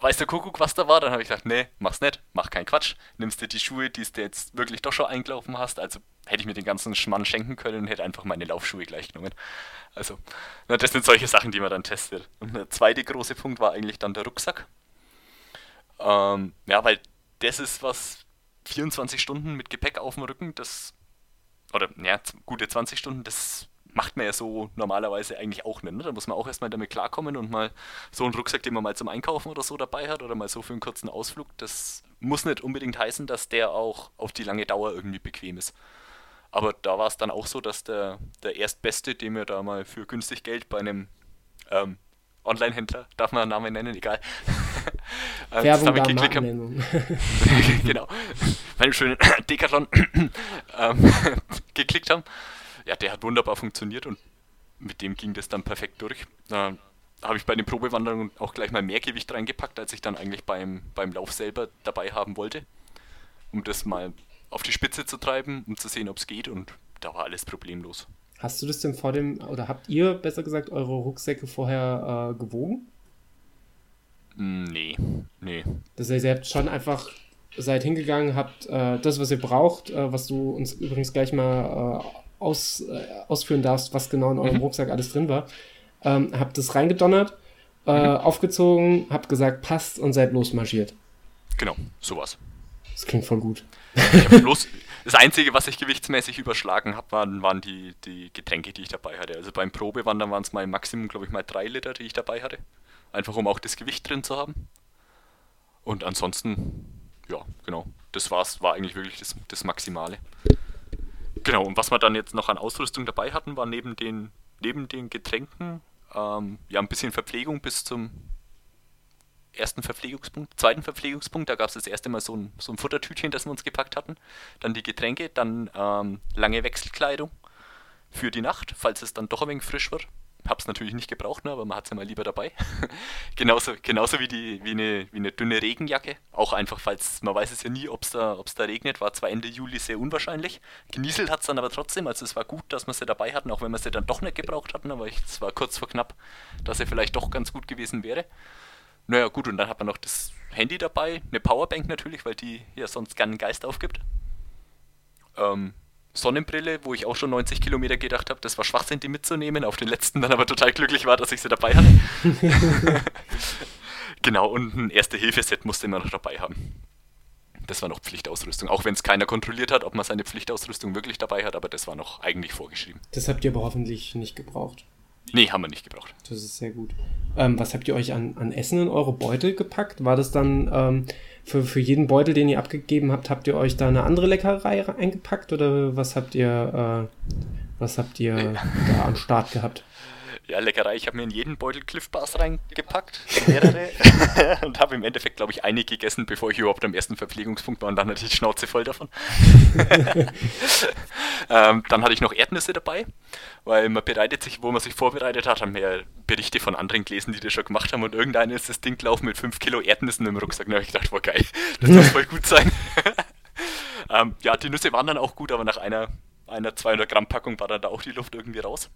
weiß der Kuckuck, was da war? Dann habe ich gesagt, nee, mach's nicht, mach keinen Quatsch. Nimmst dir die Schuhe, die du jetzt wirklich doch schon eingelaufen hast. Also hätte ich mir den ganzen Schmann schenken können und hätte einfach meine Laufschuhe gleich genommen. Also, na, das sind solche Sachen, die man dann testet. Und der zweite große Punkt war eigentlich dann der Rucksack. Ähm, ja, weil das ist was 24 Stunden mit Gepäck auf dem Rücken, das, oder ja, gute 20 Stunden, das macht man ja so normalerweise eigentlich auch nicht. Ne? Da muss man auch erstmal damit klarkommen und mal so einen Rucksack, den man mal zum Einkaufen oder so dabei hat oder mal so für einen kurzen Ausflug, das muss nicht unbedingt heißen, dass der auch auf die lange Dauer irgendwie bequem ist. Aber da war es dann auch so, dass der, der Erstbeste, den wir da mal für günstig Geld bei einem ähm, Online-Händler, darf man einen Namen nennen, egal. (laughs) Äh, Werbung da Markennennung. (laughs) genau. Bei einem schönen (clears throat) Decathlon (clears throat) ähm, (laughs) geklickt haben. Ja, der hat wunderbar funktioniert und mit dem ging das dann perfekt durch. Da habe ich bei den Probewanderungen auch gleich mal mehr Gewicht reingepackt, als ich dann eigentlich beim, beim Lauf selber dabei haben wollte. Um das mal auf die Spitze zu treiben, um zu sehen, ob es geht und da war alles problemlos. Hast du das denn vor dem, oder habt ihr besser gesagt eure Rucksäcke vorher äh, gewogen? Nee, nee. Das heißt, ihr habt schon einfach seid hingegangen, habt äh, das, was ihr braucht, äh, was du uns übrigens gleich mal äh, aus, äh, ausführen darfst, was genau in eurem mhm. Rucksack alles drin war, ähm, habt das reingedonnert, äh, mhm. aufgezogen, habt gesagt, passt und seid losmarschiert. Genau, sowas. Das klingt voll gut. (laughs) Bloß, das Einzige, was ich gewichtsmäßig überschlagen habe, waren, waren die, die Getränke, die ich dabei hatte. Also beim Probewandern waren es mal im Maximum, glaube ich, mal drei Liter, die ich dabei hatte. Einfach um auch das Gewicht drin zu haben. Und ansonsten, ja, genau. Das war's, war eigentlich wirklich das, das Maximale. Genau, und was wir dann jetzt noch an Ausrüstung dabei hatten, war neben den, neben den Getränken ähm, ja, ein bisschen Verpflegung bis zum ersten Verpflegungspunkt, zweiten Verpflegungspunkt. Da gab es das erste Mal so ein, so ein Futtertütchen, das wir uns gepackt hatten. Dann die Getränke, dann ähm, lange Wechselkleidung für die Nacht, falls es dann doch ein wenig frisch wird. Hab's natürlich nicht gebraucht, ne, aber man hat es ja mal lieber dabei. (laughs) genauso genauso wie, die, wie, eine, wie eine dünne Regenjacke. Auch einfach, falls man weiß es ja nie, ob es da, da regnet. War zwar Ende Juli sehr unwahrscheinlich. Genieselt hat es dann aber trotzdem. Also es war gut, dass wir sie dabei hatten, auch wenn wir sie dann doch nicht gebraucht hatten. Aber es war kurz vor knapp, dass sie vielleicht doch ganz gut gewesen wäre. Naja, gut, und dann hat man noch das Handy dabei, eine Powerbank natürlich, weil die ja sonst gerne einen Geist aufgibt. Ähm, Sonnenbrille, wo ich auch schon 90 Kilometer gedacht habe, das war Schwachsinn, die mitzunehmen, auf den letzten dann aber total glücklich war, dass ich sie dabei hatte. (laughs) genau, und ein Erste-Hilfe-Set musste man noch dabei haben. Das war noch Pflichtausrüstung, auch wenn es keiner kontrolliert hat, ob man seine Pflichtausrüstung wirklich dabei hat, aber das war noch eigentlich vorgeschrieben. Das habt ihr aber hoffentlich nicht gebraucht. Nee, haben wir nicht gebraucht. Das ist sehr gut. Ähm, was habt ihr euch an, an Essen in eure Beutel gepackt? War das dann ähm, für, für jeden Beutel, den ihr abgegeben habt, habt ihr euch da eine andere Leckerei eingepackt oder was habt ihr, äh, was habt ihr da am Start gehabt? Ja, Leckerei. Ich habe mir in jeden Beutel Cliff Bars reingepackt, (laughs) mehrere, und habe im Endeffekt, glaube ich, eine gegessen, bevor ich überhaupt am ersten Verpflegungspunkt war und dann hatte ich die Schnauze voll davon. (laughs) ähm, dann hatte ich noch Erdnüsse dabei, weil man bereitet sich, wo man sich vorbereitet hat, haben wir Berichte von anderen gelesen, die das schon gemacht haben und irgendeiner ist das Ding gelaufen mit 5 Kilo Erdnüssen im Rucksack. Da habe ich gedacht, boah geil, das muss voll gut sein. (laughs) ähm, ja, die Nüsse waren dann auch gut, aber nach einer, einer 200 Gramm Packung war dann da auch die Luft irgendwie raus.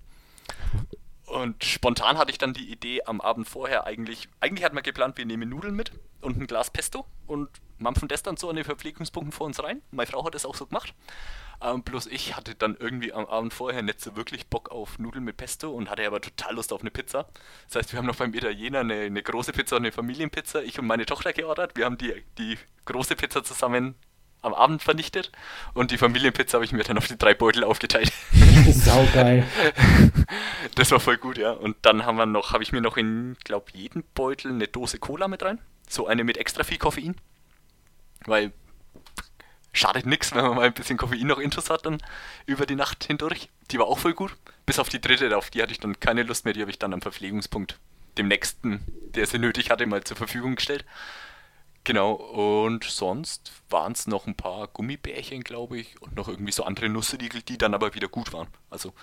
Und spontan hatte ich dann die Idee am Abend vorher eigentlich, eigentlich hatten wir geplant, wir nehmen Nudeln mit und ein Glas Pesto und mampfen das dann so an den Verpflegungspunkten vor uns rein. Meine Frau hat das auch so gemacht. Ähm, bloß ich hatte dann irgendwie am Abend vorher nicht so wirklich Bock auf Nudeln mit Pesto und hatte aber total Lust auf eine Pizza. Das heißt, wir haben noch beim Italiener eine, eine große Pizza und eine Familienpizza. Ich und meine Tochter geordert. Wir haben die, die große Pizza zusammen am Abend vernichtet und die Familienpizza habe ich mir dann auf die drei Beutel aufgeteilt. (laughs) Saugeil. (laughs) Das war voll gut, ja. Und dann haben wir noch, habe ich mir noch in, glaube jeden Beutel eine Dose Cola mit rein. So eine mit extra viel Koffein. Weil schadet nichts, wenn man mal ein bisschen Koffein noch intus hat dann über die Nacht hindurch. Die war auch voll gut. Bis auf die dritte, auf die hatte ich dann keine Lust mehr, die habe ich dann am Verpflegungspunkt dem nächsten, der sie nötig hatte, mal zur Verfügung gestellt. Genau, und sonst waren es noch ein paar Gummibärchen, glaube ich, und noch irgendwie so andere Nussriegel, die dann aber wieder gut waren. Also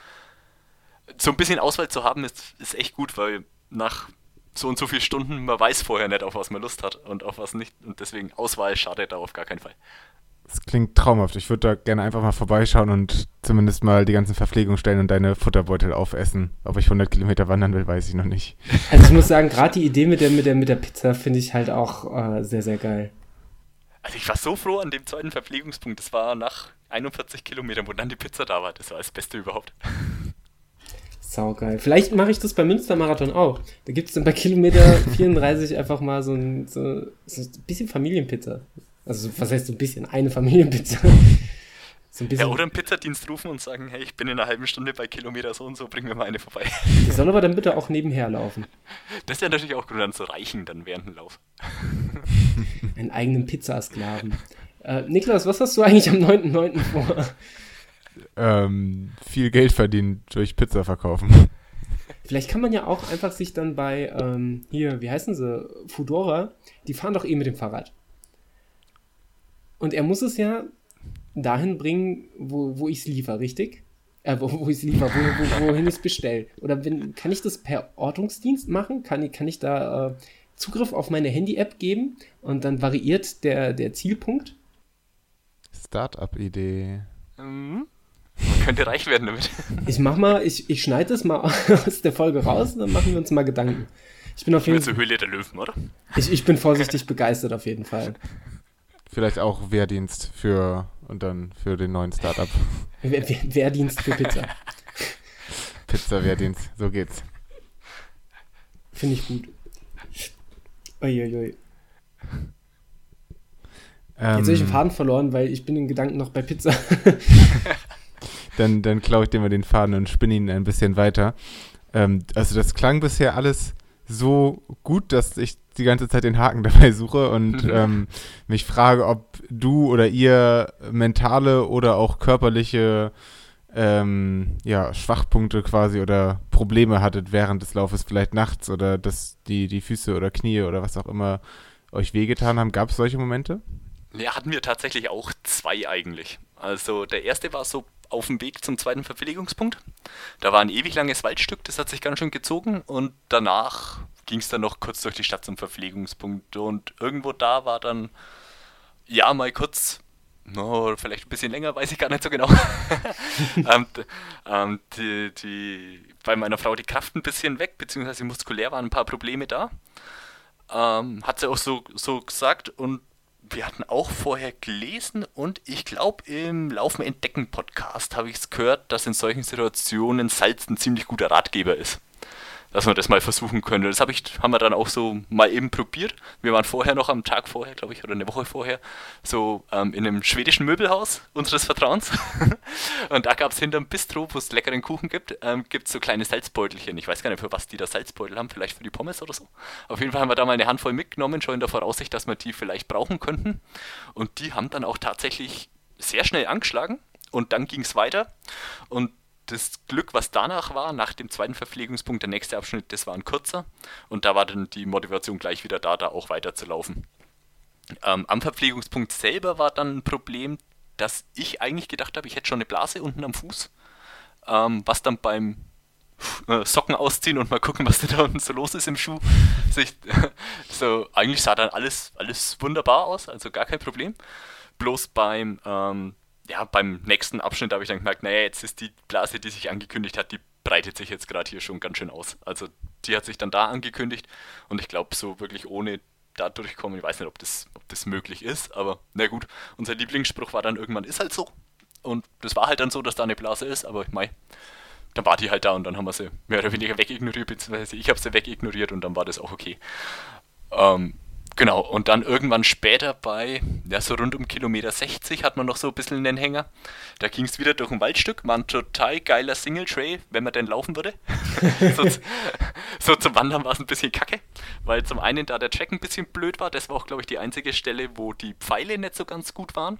so ein bisschen Auswahl zu haben ist, ist echt gut, weil nach so und so vielen Stunden, man weiß vorher nicht, auf was man Lust hat und auf was nicht. Und deswegen Auswahl schadet da auf gar keinen Fall. Das klingt traumhaft. Ich würde da gerne einfach mal vorbeischauen und zumindest mal die ganzen Verpflegungsstellen und deine Futterbeutel aufessen. Ob ich 100 Kilometer wandern will, weiß ich noch nicht. Also ich muss sagen, gerade die Idee mit der, mit der, mit der Pizza finde ich halt auch äh, sehr, sehr geil. Also ich war so froh an dem zweiten Verpflegungspunkt. Das war nach 41 Kilometern, wo dann die Pizza da war. Das war das Beste überhaupt. Saugeil. Vielleicht mache ich das beim Münstermarathon auch. Da gibt es dann bei Kilometer 34 einfach mal so ein, so, so ein bisschen Familienpizza. Also, was heißt so ein bisschen? Eine Familienpizza. (laughs) So ein bisschen. Ja, oder einen Pizzadienst rufen und sagen, hey, ich bin in einer halben Stunde bei Kilometer so und so, bring mir mal eine vorbei. Die soll aber dann bitte auch nebenher laufen. Das ist ja natürlich auch gut, dann zu reichen dann während dem Lauf. (laughs) Einen eigenen Pizzasklaven. Äh, Niklas, was hast du eigentlich am 9.9. vor? Ähm, viel Geld verdienen durch Pizza verkaufen. Vielleicht kann man ja auch einfach sich dann bei, ähm, hier, wie heißen sie, Fudora, die fahren doch eh mit dem Fahrrad. Und er muss es ja dahin bringen, wo, wo ich es liefere, richtig? Äh, wo, wo ich es liefere, wo, wo, wohin ich es bestelle. Oder wenn, kann ich das per Ortungsdienst machen? Kann, kann ich da äh, Zugriff auf meine Handy-App geben und dann variiert der, der Zielpunkt? Startup-Idee. Mhm. Man könnte reich werden damit. (laughs) Ich mach mal, ich, ich schneide das mal (laughs) aus der Folge raus und dann machen wir uns mal Gedanken. Ich bin auf jeden Fall. Höhle der Löwen, oder? Ich, ich bin vorsichtig begeistert auf jeden Fall. Vielleicht auch Wehrdienst für und dann für den neuen Startup. (laughs) Wehr, Wehrdienst für Pizza. (laughs) Pizza-Wehrdienst, so geht's. Finde ich gut. Uiuiui. Ähm, Jetzt habe ich den Faden verloren, weil ich bin in Gedanken noch bei Pizza. (laughs) dann dann klaue ich dir mal den Faden und spinne ihn ein bisschen weiter. Ähm, also das klang bisher alles so gut, dass ich die ganze Zeit den Haken (laughs) dabei suche und ähm, mich frage, ob du oder ihr mentale oder auch körperliche ähm, ja, Schwachpunkte quasi oder Probleme hattet während des Laufes, vielleicht nachts oder dass die, die Füße oder Knie oder was auch immer euch wehgetan haben. Gab es solche Momente? Ja, hatten wir tatsächlich auch zwei eigentlich. Also der erste war so auf dem Weg zum zweiten Verpflegungspunkt. Da war ein ewig langes Waldstück, das hat sich ganz schön gezogen und danach ging es dann noch kurz durch die Stadt zum Verpflegungspunkt und irgendwo da war dann, ja, mal kurz, no, vielleicht ein bisschen länger, weiß ich gar nicht so genau, (laughs) ähm, ähm, die, die, bei meiner Frau die Kraft ein bisschen weg, beziehungsweise muskulär waren ein paar Probleme da. Ähm, hat sie auch so, so gesagt und wir hatten auch vorher gelesen und ich glaube im Laufen Entdecken Podcast habe ich es gehört, dass in solchen Situationen Salz ein ziemlich guter Ratgeber ist dass man das mal versuchen könnte. Das hab ich, haben wir dann auch so mal eben probiert. Wir waren vorher noch am Tag vorher, glaube ich, oder eine Woche vorher, so ähm, in einem schwedischen Möbelhaus unseres Vertrauens. (laughs) und da gab es hinterm Bistro, wo es leckeren Kuchen gibt, ähm, gibt es so kleine Salzbeutelchen. Ich weiß gar nicht, für was die da Salzbeutel haben, vielleicht für die Pommes oder so. Auf jeden Fall haben wir da mal eine Handvoll mitgenommen, schon in der Voraussicht, dass wir die vielleicht brauchen könnten. Und die haben dann auch tatsächlich sehr schnell angeschlagen. Und dann ging es weiter. Und das Glück, was danach war, nach dem zweiten Verpflegungspunkt, der nächste Abschnitt, das war ein kurzer. Und da war dann die Motivation gleich wieder da, da auch weiterzulaufen. Ähm, am Verpflegungspunkt selber war dann ein Problem, dass ich eigentlich gedacht habe, ich hätte schon eine Blase unten am Fuß. Ähm, was dann beim äh, Socken ausziehen und mal gucken, was da unten so los ist im Schuh. (laughs) Sich, (laughs) so, eigentlich sah dann alles, alles wunderbar aus, also gar kein Problem. Bloß beim ähm, ja, beim nächsten Abschnitt habe ich dann gemerkt, naja, jetzt ist die Blase, die sich angekündigt hat, die breitet sich jetzt gerade hier schon ganz schön aus. Also die hat sich dann da angekündigt und ich glaube, so wirklich ohne da durchkommen, ich weiß nicht, ob das, ob das möglich ist, aber na gut, unser Lieblingsspruch war dann irgendwann, ist halt so. Und das war halt dann so, dass da eine Blase ist, aber ich meine, dann war die halt da und dann haben wir sie mehr oder weniger wegignoriert, beziehungsweise ich habe sie wegignoriert und dann war das auch okay. Ähm, Genau, und dann irgendwann später bei, ja, so rund um Kilometer 60 hat man noch so ein bisschen einen Hänger. Da ging es wieder durch ein Waldstück, war ein total geiler Single Trail, wenn man denn laufen würde. (laughs) so, so, zum Wandern war es ein bisschen kacke, weil zum einen da der Track ein bisschen blöd war, das war auch, glaube ich, die einzige Stelle, wo die Pfeile nicht so ganz gut waren.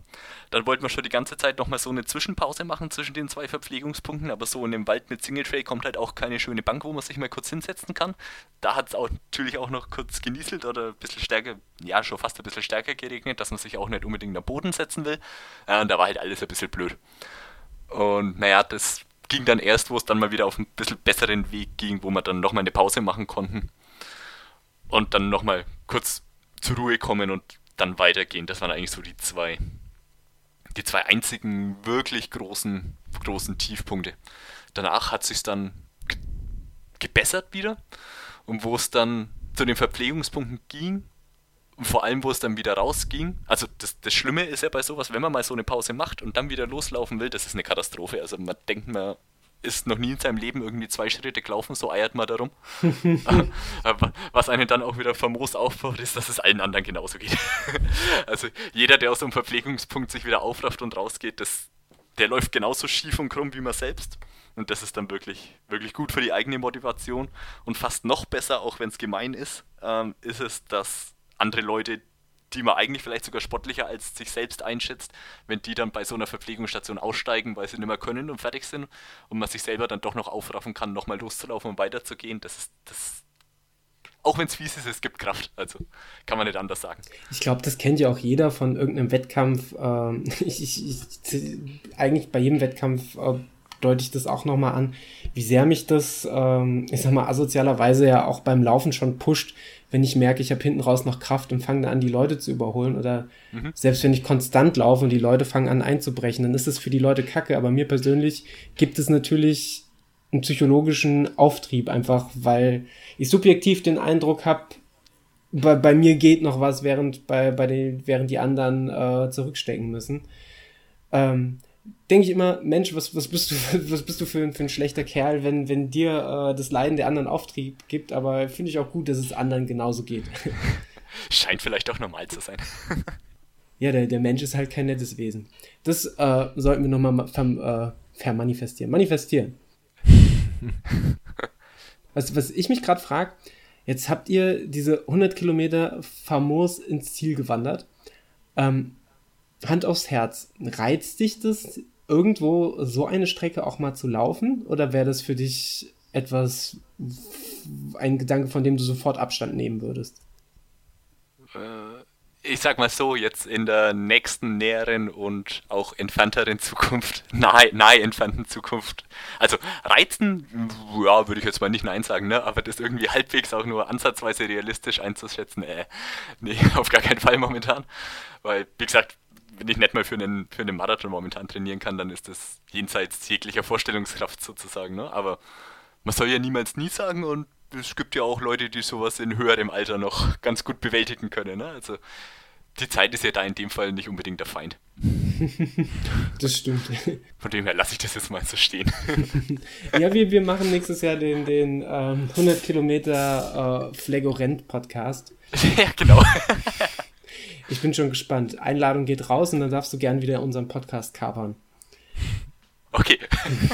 Dann wollten wir schon die ganze Zeit nochmal so eine Zwischenpause machen zwischen den zwei Verpflegungspunkten, aber so in dem Wald mit Single Trail kommt halt auch keine schöne Bank, wo man sich mal kurz hinsetzen kann. Da hat es auch natürlich auch noch kurz genieselt oder ein bisschen stärker stärker, ja, schon fast ein bisschen stärker geregnet, dass man sich auch nicht unbedingt am Boden setzen will. Äh, und da war halt alles ein bisschen blöd. Und naja, das ging dann erst, wo es dann mal wieder auf einen bisschen besseren Weg ging, wo wir dann nochmal eine Pause machen konnten. Und dann nochmal kurz zur Ruhe kommen und dann weitergehen. Das waren eigentlich so die zwei, die zwei einzigen wirklich großen, großen Tiefpunkte. Danach hat sich dann gebessert wieder. Und wo es dann zu den Verpflegungspunkten ging, und vor allem, wo es dann wieder rausging, also das, das Schlimme ist ja bei sowas, wenn man mal so eine Pause macht und dann wieder loslaufen will, das ist eine Katastrophe. Also man denkt, man ist noch nie in seinem Leben irgendwie zwei Schritte gelaufen, so eiert man darum. (laughs) Was einen dann auch wieder famos aufbaut, ist, dass es allen anderen genauso geht. (laughs) also jeder, der aus so einem Verpflegungspunkt sich wieder aufrafft und rausgeht, das, der läuft genauso schief und krumm wie man selbst. Und das ist dann wirklich, wirklich gut für die eigene Motivation. Und fast noch besser, auch wenn es gemein ist, ähm, ist es, dass andere Leute, die man eigentlich vielleicht sogar sportlicher als sich selbst einschätzt, wenn die dann bei so einer Verpflegungsstation aussteigen, weil sie nicht mehr können und fertig sind und man sich selber dann doch noch aufraffen kann, nochmal loszulaufen und weiterzugehen, das ist das. Auch wenn es fies ist, es gibt Kraft. Also kann man nicht anders sagen. Ich glaube, das kennt ja auch jeder von irgendeinem Wettkampf. Ähm, (laughs) ich, ich, ich, eigentlich bei jedem Wettkampf äh, deute ich das auch nochmal an, wie sehr mich das, ähm, ich sag mal, asozialerweise ja auch beim Laufen schon pusht, wenn ich merke, ich habe hinten raus noch Kraft und fange an, die Leute zu überholen. Oder mhm. selbst wenn ich konstant laufe und die Leute fangen an einzubrechen, dann ist das für die Leute kacke. Aber mir persönlich gibt es natürlich einen psychologischen Auftrieb, einfach weil ich subjektiv den Eindruck habe, bei, bei mir geht noch was, während, bei, bei den, während die anderen äh, zurückstecken müssen. Ähm, denke ich immer, Mensch, was, was bist du, (laughs) was bist du für, für ein schlechter Kerl, wenn, wenn dir äh, das Leiden der anderen Auftrieb gibt, aber finde ich auch gut, dass es anderen genauso geht. (laughs) Scheint vielleicht auch normal zu sein. ja, der, der Mensch ist halt kein nettes Wesen. Das äh, sollten wir nochmal ver, äh, vermanifestieren. Manifestieren. (laughs) was, was ich mich gerade frage, jetzt habt ihr diese 100 Kilometer famos ins Ziel gewandert. Ähm, Hand aufs Herz, reizt dich das irgendwo so eine Strecke auch mal zu laufen? Oder wäre das für dich etwas, ein Gedanke, von dem du sofort Abstand nehmen würdest? Äh, ich sag mal so, jetzt in der nächsten näheren und auch entfernteren Zukunft, (laughs) nahe, nahe entfernten Zukunft. Also reizen, ja, würde ich jetzt mal nicht Nein sagen, ne? aber das irgendwie halbwegs auch nur ansatzweise realistisch einzuschätzen, äh, nee, (laughs) auf gar keinen Fall momentan. Weil, wie gesagt, wenn ich nicht mal für einen, für einen Marathon momentan trainieren kann, dann ist das jenseits jeglicher Vorstellungskraft sozusagen. Ne? Aber man soll ja niemals nie sagen und es gibt ja auch Leute, die sowas in höherem Alter noch ganz gut bewältigen können. Ne? Also die Zeit ist ja da in dem Fall nicht unbedingt der Feind. (laughs) das stimmt. Von dem her lasse ich das jetzt mal so stehen. (laughs) ja, wir, wir machen nächstes Jahr den, den ähm, 100 Kilometer äh, Flegorent Podcast. (laughs) ja, genau. Ich bin schon gespannt. Einladung geht raus und dann darfst du gern wieder unseren Podcast kapern. Okay. (laughs)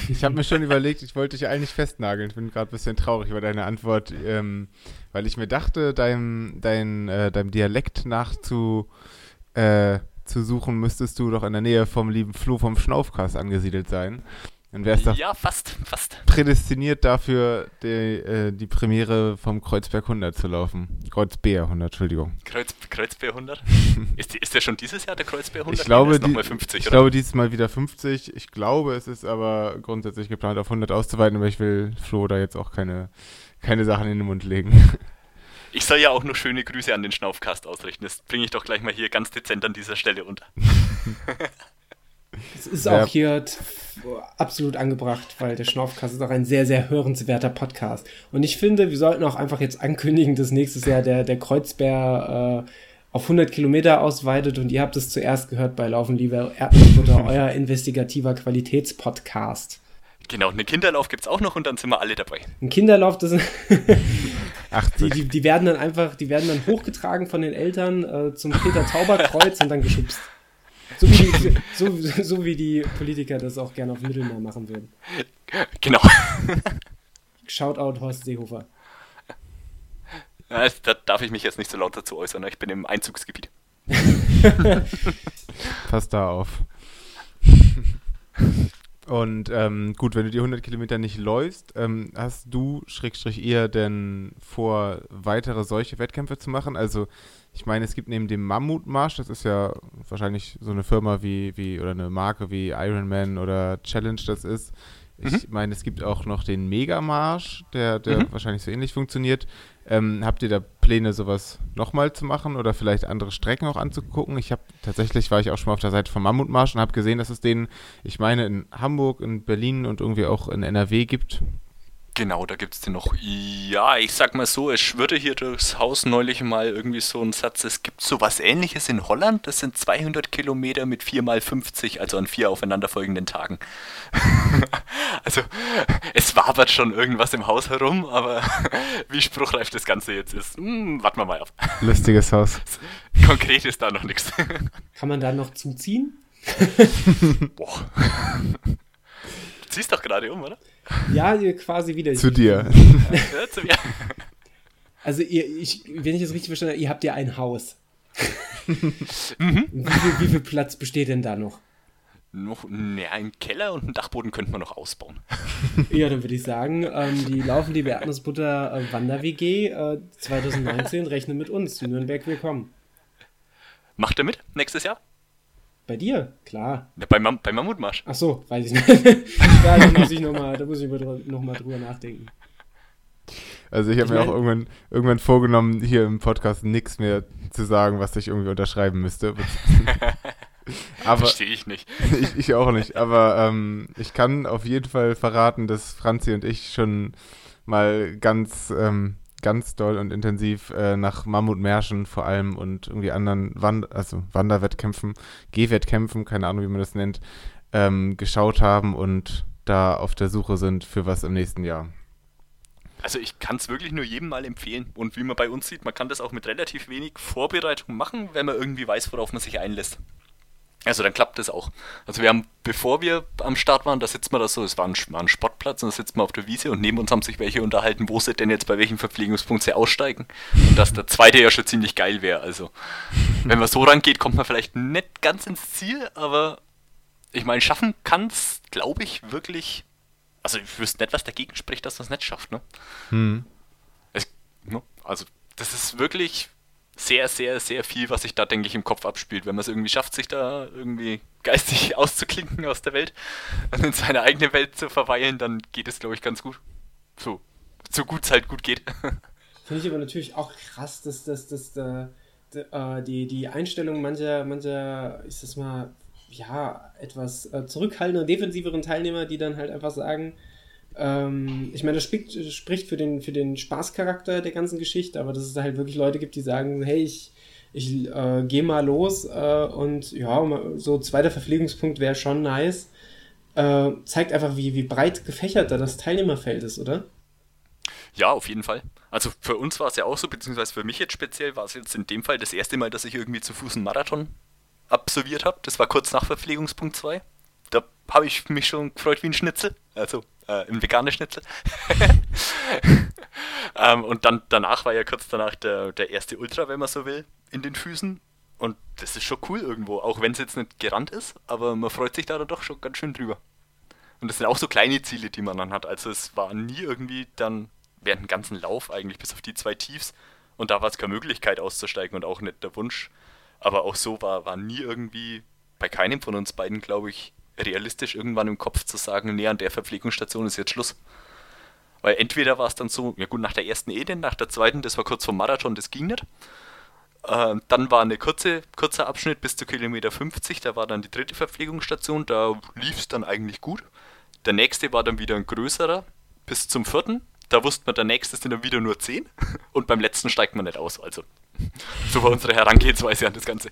Ich habe mir schon überlegt, ich wollte dich eigentlich festnageln. Ich bin gerade ein bisschen traurig über deine Antwort, ähm, weil ich mir dachte, deinem, dein, äh, deinem Dialekt nachzu äh, zu suchen, müsstest du doch in der Nähe vom lieben Flo vom Schnaufkast angesiedelt sein. Dann wär's doch ja, fast, fast. prädestiniert dafür, die, äh, die Premiere vom Kreuzberg 100 zu laufen. Kreuzbär 100, Entschuldigung. Kreuz, Kreuzbär 100? (laughs) ist, ist der schon dieses Jahr der Kreuzbär 100? Ich glaube, die, 50, ich glaube, dieses Mal wieder 50. Ich glaube, es ist aber grundsätzlich geplant, auf 100 auszuweiten, aber ich will Flo da jetzt auch keine, keine Sachen in den Mund legen. (laughs) Ich soll ja auch nur schöne Grüße an den Schnaufcast ausrichten. Das bringe ich doch gleich mal hier ganz dezent an dieser Stelle unter. (laughs) Es ist ja. auch hier absolut angebracht, weil der Schnaufcast ist auch ein sehr, sehr hörenswerter Podcast. Und ich finde, wir sollten auch einfach jetzt ankündigen, dass nächstes Jahr der, der Kreuzbär äh, auf 100 Kilometer ausweitet und ihr habt es zuerst gehört bei Laufen lieber Erdnussbutter, (laughs) euer investigativer Qualitätspodcast. Genau, einen Kinderlauf gibt es auch noch und dann sind wir alle dabei. Ein Kinderlauf, das sind (laughs) die, die, die, werden dann einfach, die werden dann hochgetragen von den Eltern äh, zum Peter-Tauber-Kreuz und dann geschubst. So wie, die, so, so wie die Politiker das auch gerne auf Mittelmeer machen würden. Genau. Shoutout Horst Seehofer. Ja, da darf ich mich jetzt nicht so laut dazu äußern. Ne? Ich bin im Einzugsgebiet. (laughs) Pass da auf. Und ähm, gut, wenn du die 100 Kilometer nicht läufst, ähm, hast du, Schrägstrich, eher denn vor, weitere solche Wettkämpfe zu machen? Also ich meine, es gibt neben dem Mammutmarsch, das ist ja wahrscheinlich so eine Firma wie, wie oder eine Marke wie Ironman oder Challenge das ist. Ich mhm. meine, es gibt auch noch den Megamarsch, der, der mhm. wahrscheinlich so ähnlich funktioniert. Ähm, habt ihr da Pläne, sowas nochmal zu machen oder vielleicht andere Strecken auch anzugucken? Ich habe tatsächlich, war ich auch schon mal auf der Seite vom Mammutmarsch und habe gesehen, dass es den, ich meine, in Hamburg, in Berlin und irgendwie auch in NRW gibt. Genau, da gibt es den noch. Ja, ich sag mal so, es schwirrte hier durchs Haus neulich mal irgendwie so ein Satz, es gibt so was ähnliches in Holland, das sind 200 Kilometer mit 4 mal 50, also an vier aufeinanderfolgenden Tagen. (laughs) also, es wabert schon irgendwas im Haus herum, aber (laughs) wie spruchreif das Ganze jetzt ist, hm, warten wir mal ab. Lustiges Haus. (laughs) Konkret ist da noch nichts. Kann man da noch zuziehen? Boah. Du ziehst doch gerade um, oder? Ja, quasi wieder. Zu dir. (laughs) zu mir. Also, ihr, ich, wenn ich das richtig verstanden habe, ihr habt ja ein Haus. (laughs) mhm. wie, viel, wie, viel, Platz besteht denn da noch? Noch ne, ein Keller und einen Dachboden könnte man noch ausbauen. ja, dann würde ich sagen, ähm, die laufen die Erdnussbutter äh, Wander-WG äh, 2019 rechnen mit uns. Nürnberg willkommen. Macht er mit nächstes Jahr? Bei dir? Klar. Ja, bei, Mam bei Mammutmarsch. Ach so, weiß ich nicht. ja, (laughs) da muss ich nochmal noch, mal drüber nachdenken. Also ich habe mir auch irgendwann, irgendwann vorgenommen, hier im Podcast nichts mehr zu sagen, was ich irgendwie unterschreiben müsste. (laughs) aber Verstehe ich nicht. (laughs) ich, ich, auch nicht. Aber ähm, ich kann auf jeden Fall verraten, dass Franzi und ich schon mal ganz ähm, ganz doll und intensiv äh, nach Mammutmärschen vor allem und irgendwie anderen Wand also Wanderwettkämpfen, Gehwettkämpfen, keine Ahnung, wie man das nennt, ähm, geschaut haben und da auf der Suche sind für was im nächsten Jahr. Also ich kann es wirklich nur jedem mal empfehlen. Und wie man bei uns sieht, man kann das auch mit relativ wenig Vorbereitung machen, wenn man irgendwie weiß, worauf man sich einlässt. Also dann klappt das auch. Also wir haben, bevor wir am Start waren, da sitzt man da so, es war ein, war ein Sportplatz und da sitzt man auf der Wiese und neben uns haben sich welche unterhalten, wo sie denn jetzt bei welchem Verpflegungspunkt sie aussteigen. Und dass der zweite ja schon ziemlich geil wäre. Also wenn man so rangeht, kommt man vielleicht nicht ganz ins Ziel, aber ich meine, schaffen kann es, glaube ich, wirklich. Also ich wüsste nicht, was dagegen spricht, dass man es nicht schafft, ne? Hm. Es, ne? Also, das ist wirklich sehr, sehr, sehr viel, was sich da, denke ich, im Kopf abspielt. Wenn man es irgendwie schafft, sich da irgendwie geistig (laughs) auszuklinken aus der Welt und in seine eigene Welt zu verweilen, dann geht es, glaube ich, ganz gut. So, so gut es halt gut geht. (laughs) Finde ich aber natürlich auch krass, dass, dass, dass, dass äh, die, die Einstellung mancher, mancher, ist das mal, ja, etwas äh, zurückhaltender, defensiveren Teilnehmer, die dann halt einfach sagen, ähm, ich meine, das spricht, spricht für, den, für den Spaßcharakter der ganzen Geschichte, aber dass es da halt wirklich Leute gibt, die sagen, hey, ich, ich äh, gehe mal los äh, und ja, so zweiter Verpflegungspunkt wäre schon nice. Äh, zeigt einfach, wie, wie breit gefächert da das Teilnehmerfeld ist, oder? Ja, auf jeden Fall. Also für uns war es ja auch so, beziehungsweise für mich jetzt speziell war es jetzt in dem Fall das erste Mal, dass ich irgendwie zu Fuß einen Marathon absolviert habe. Das war kurz nach Verpflegungspunkt 2. Da habe ich mich schon gefreut wie ein Schnitzel. Also äh, ein veganer Schnitzel. (laughs) ähm, und dann danach war ja kurz danach der, der erste Ultra, wenn man so will, in den Füßen. Und das ist schon cool irgendwo, auch wenn es jetzt nicht gerannt ist, aber man freut sich da doch schon ganz schön drüber. Und das sind auch so kleine Ziele, die man dann hat. Also es war nie irgendwie dann während dem ganzen Lauf eigentlich, bis auf die zwei Tiefs. Und da war es keine Möglichkeit auszusteigen und auch nicht der Wunsch. Aber auch so war, war nie irgendwie bei keinem von uns beiden, glaube ich, realistisch irgendwann im Kopf zu sagen, nee, an der Verpflegungsstation ist jetzt Schluss. Weil entweder war es dann so, ja gut, nach der ersten Eden, nach der zweiten, das war kurz vom Marathon, das ging nicht. Ähm, dann war eine kurze, kurzer Abschnitt bis zu Kilometer 50, da war dann die dritte Verpflegungsstation, da lief es dann eigentlich gut. Der nächste war dann wieder ein größerer, bis zum vierten. Da wusste man, der nächste sind dann wieder nur 10 (laughs) und beim letzten steigt man nicht aus. Also, so war unsere Herangehensweise an das Ganze.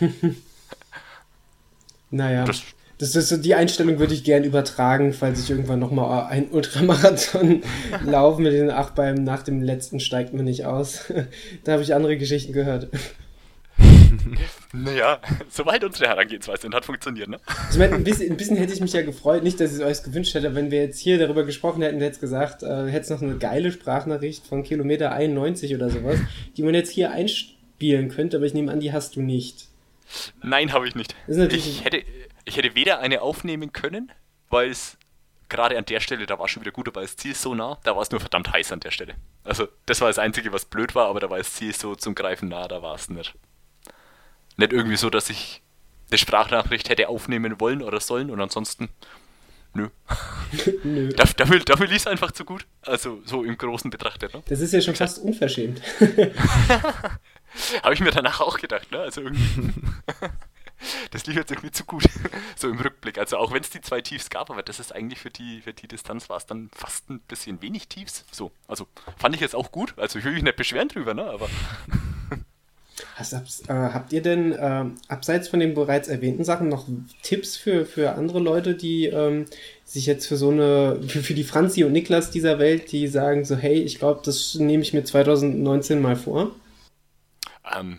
(laughs) naja. Das, das ist so, die Einstellung würde ich gern übertragen, falls ich irgendwann nochmal ein Ultramarathon (laughs) laufe mit den ach beim nach dem letzten steigt man nicht aus. (laughs) da habe ich andere Geschichten gehört. (laughs) naja, soweit unsere Herangehensweise hat funktioniert, ne? Ich meine, ein bisschen, ein bisschen, hätte ich mich ja gefreut, nicht, dass ich es euch gewünscht hätte, wenn wir jetzt hier darüber gesprochen hätten, hätte gesagt, äh, hätte es noch eine geile Sprachnachricht von Kilometer 91 oder sowas, die man jetzt hier einspielen könnte, aber ich nehme an, die hast du nicht. Nein, habe ich nicht. ich hätte, ich hätte weder eine aufnehmen können, weil es gerade an der Stelle, da war schon wieder gut, aber das Ziel so nah, da war es nur verdammt heiß an der Stelle. Also, das war das Einzige, was blöd war, aber da war das Ziel so zum Greifen nah, da war es nicht. Nicht irgendwie so, dass ich eine Sprachnachricht hätte aufnehmen wollen oder sollen und ansonsten, nö. (laughs) nö. Dafür, dafür lief es einfach zu gut. Also, so im Großen betrachtet. Ne? Das ist ja schon fast unverschämt. (laughs) Habe ich mir danach auch gedacht, ne? Also irgendwie (laughs) das lief jetzt irgendwie zu gut, (laughs) so im Rückblick. Also auch wenn es die zwei Tiefs gab, aber das ist eigentlich für die, für die Distanz war es dann fast ein bisschen wenig Tiefs. So, also fand ich jetzt auch gut. Also ich will mich nicht beschweren drüber, ne? Aber. (laughs) Hast, äh, habt ihr denn äh, abseits von den bereits erwähnten Sachen noch Tipps für, für andere Leute, die ähm, sich jetzt für so eine, für, für die Franzi und Niklas dieser Welt, die sagen so, hey, ich glaube, das nehme ich mir 2019 mal vor? Ähm,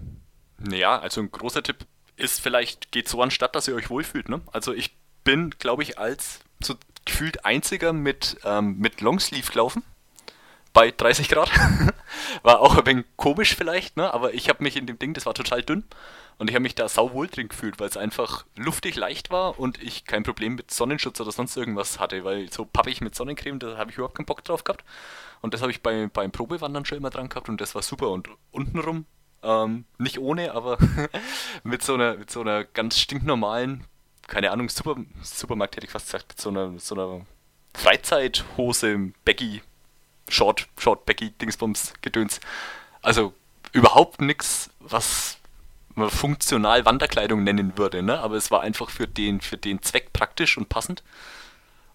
naja, also ein großer Tipp ist vielleicht, geht so anstatt, dass ihr euch wohlfühlt. Ne? Also ich bin, glaube ich, als so gefühlt einziger mit, ähm, mit Longsleeve gelaufen. Bei 30 Grad. (laughs) war auch ein wenig komisch vielleicht, ne? aber ich habe mich in dem Ding, das war total dünn. Und ich habe mich da sau wohl drin gefühlt, weil es einfach luftig leicht war und ich kein Problem mit Sonnenschutz oder sonst irgendwas hatte, weil so pappig mit Sonnencreme, da habe ich überhaupt keinen Bock drauf gehabt. Und das habe ich bei, beim Probewandern schon immer dran gehabt und das war super. Und untenrum ähm, nicht ohne, aber (laughs) mit, so einer, mit so einer ganz stinknormalen, keine Ahnung, Super, Supermarkt hätte ich fast gesagt, mit so einer, so einer Freizeithose, Baggy, Short, Short, Baggy, Dingsbums, Gedöns. Also überhaupt nichts, was man funktional Wanderkleidung nennen würde, ne? aber es war einfach für den, für den Zweck praktisch und passend.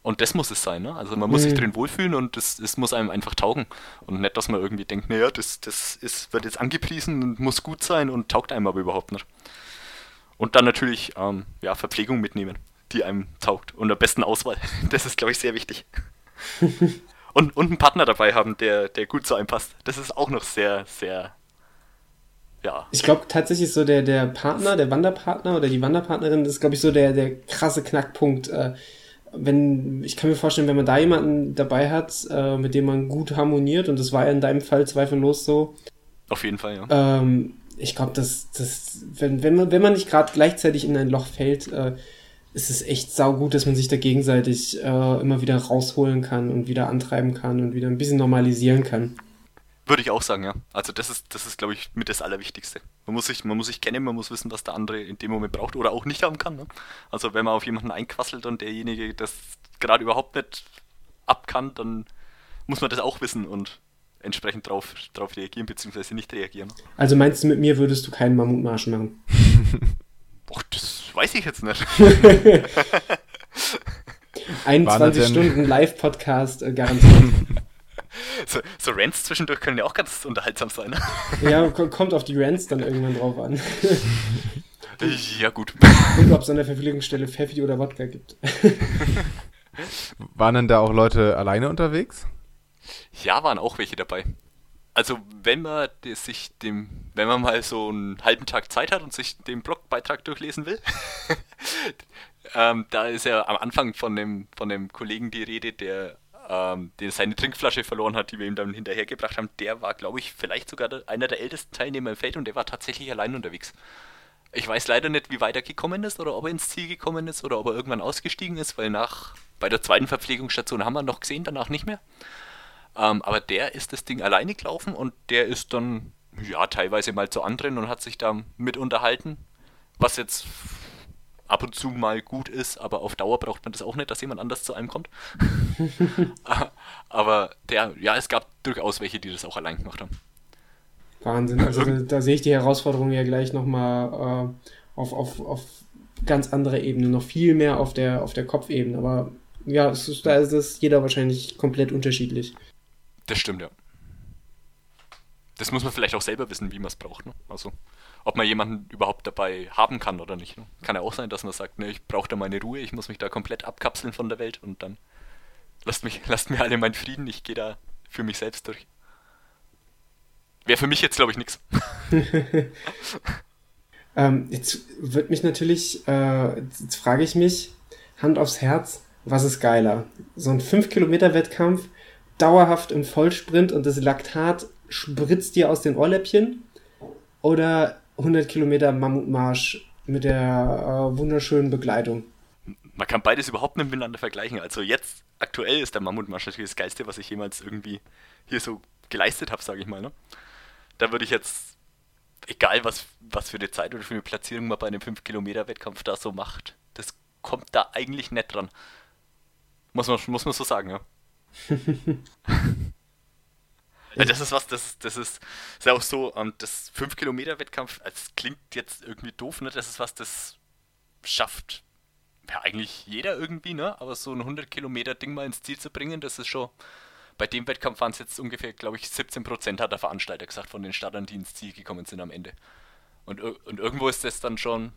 Und das muss es sein, ne? Also man muss mhm. sich drin wohlfühlen und es, es muss einem einfach taugen. Und nicht, dass man irgendwie denkt, naja, das, das ist, wird jetzt angepriesen und muss gut sein und taugt einem aber überhaupt nicht. Und dann natürlich, ähm, ja, Verpflegung mitnehmen, die einem taugt. Und am besten Auswahl. (laughs) Das ist, glaube ich, sehr wichtig. (laughs) und, und einen Partner dabei haben, der, der gut zu einem passt. Das ist auch noch sehr, sehr ja. Ich glaube tatsächlich so der, der Partner, der Wanderpartner oder die Wanderpartnerin, das ist, glaube ich, so der, der krasse Knackpunkt. Äh, wenn, ich kann mir vorstellen, wenn man da jemanden dabei hat, äh, mit dem man gut harmoniert, und das war ja in deinem Fall zweifellos so. Auf jeden Fall, ja. Ähm, ich glaube, dass, dass wenn, wenn, man, wenn man nicht gerade gleichzeitig in ein Loch fällt, äh, es ist echt saugut, dass man sich da gegenseitig äh, immer wieder rausholen kann und wieder antreiben kann und wieder ein bisschen normalisieren kann. Würde ich auch sagen, ja. Also das ist, das ist, glaube ich, mit das Allerwichtigste. Man muss, sich, man muss sich kennen, man muss wissen, was der andere in dem Moment braucht oder auch nicht haben kann. Ne? Also wenn man auf jemanden einquasselt und derjenige das gerade überhaupt nicht ab kann, dann muss man das auch wissen und entsprechend drauf, drauf reagieren, beziehungsweise nicht reagieren. Also meinst du, mit mir würdest du keinen Mammutmarsch machen? (laughs) Och, das weiß ich jetzt nicht. (laughs) (laughs) 21 Stunden Live-Podcast äh, garantiert. So, so Rants zwischendurch können ja auch ganz unterhaltsam sein. Ne? Ja, kommt auf die Rants dann irgendwann drauf an. Ja, gut. Und ob es an der Verpflegungsstelle Pfeffi oder Wodka gibt. Waren denn da auch Leute alleine unterwegs? Ja, waren auch welche dabei. Also wenn man sich dem, wenn man mal so einen halben Tag Zeit hat und sich den Blogbeitrag durchlesen will, (laughs) ähm, da ist ja am Anfang von dem, von dem Kollegen die Rede, der, ähm, der seine Trinkflasche verloren hat, die wir ihm dann hinterhergebracht haben. Der war, glaube ich, vielleicht sogar einer der ältesten Teilnehmer im Feld und der war tatsächlich allein unterwegs. Ich weiß leider nicht, wie weit er gekommen ist oder ob er ins Ziel gekommen ist oder ob er irgendwann ausgestiegen ist, weil nach bei der zweiten Verpflegungsstation haben wir noch gesehen, danach nicht mehr. Ähm, aber der ist das Ding alleine gelaufen und der ist dann ja teilweise mal zu anderen und hat sich da mit unterhalten, was jetzt ab und zu mal gut ist, aber auf Dauer braucht man das auch nicht, dass jemand anders zu einem kommt. (laughs) aber der, ja, es gab durchaus welche, die das auch allein gemacht haben. Wahnsinn. (laughs) Also da, da sehe ich die Herausforderung ja gleich nochmal äh, auf, auf, auf ganz andere Ebene, noch viel mehr auf der, auf der Kopfebene. Aber ja, ist, da ist es jeder wahrscheinlich komplett unterschiedlich. Das stimmt, ja. Das muss man vielleicht auch selber wissen, wie man es braucht. Ne? Also, ob man jemanden überhaupt dabei haben kann oder nicht. Ne? Kann ja auch sein, dass man sagt, ne, ich brauche da meine Ruhe, ich muss mich da komplett abkapseln von der Welt und dann lasst, mich, (laughs) lasst mir alle meinen Frieden, ich gehe da für mich selbst durch. Wäre für mich jetzt, glaube ich, nichts. (laughs) (laughs) ähm, jetzt wird mich natürlich, äh, jetzt frage ich mich, Hand aufs Herz, was ist geiler? So ein 5-Kilometer-Wettkampf, dauerhaft im Vollsprint und das Laktat spritzt dir aus den Ohrläppchen oder 100 Kilometer Mammutmarsch mit der äh, wunderschönen Begleitung? Man kann beides überhaupt nicht miteinander vergleichen. Also jetzt aktuell ist der Mammutmarsch natürlich das Geilste, was ich jemals irgendwie hier so geleistet habe, sage ich mal. Ne? da würde ich jetzt, egal was, was für eine Zeit oder für eine Platzierung man bei einem 5-Kilometer-Wettkampf da so macht, das kommt da eigentlich nicht dran. Muss man, muss man so sagen, ja. (laughs) (laughs) ja das ist was, das, das ist, ist auch so, ähm, das 5-Kilometer-Wettkampf, das klingt jetzt irgendwie doof, ne? Das ist was, das schafft ja eigentlich jeder irgendwie, ne? Aber so ein 100-Kilometer-Ding mal ins Ziel zu bringen, das ist schon bei dem Wettkampf waren es jetzt ungefähr, glaube ich, 17 Prozent hat der Veranstalter gesagt von den Startern, die ins Ziel gekommen sind am Ende. Und, und irgendwo ist das dann schon,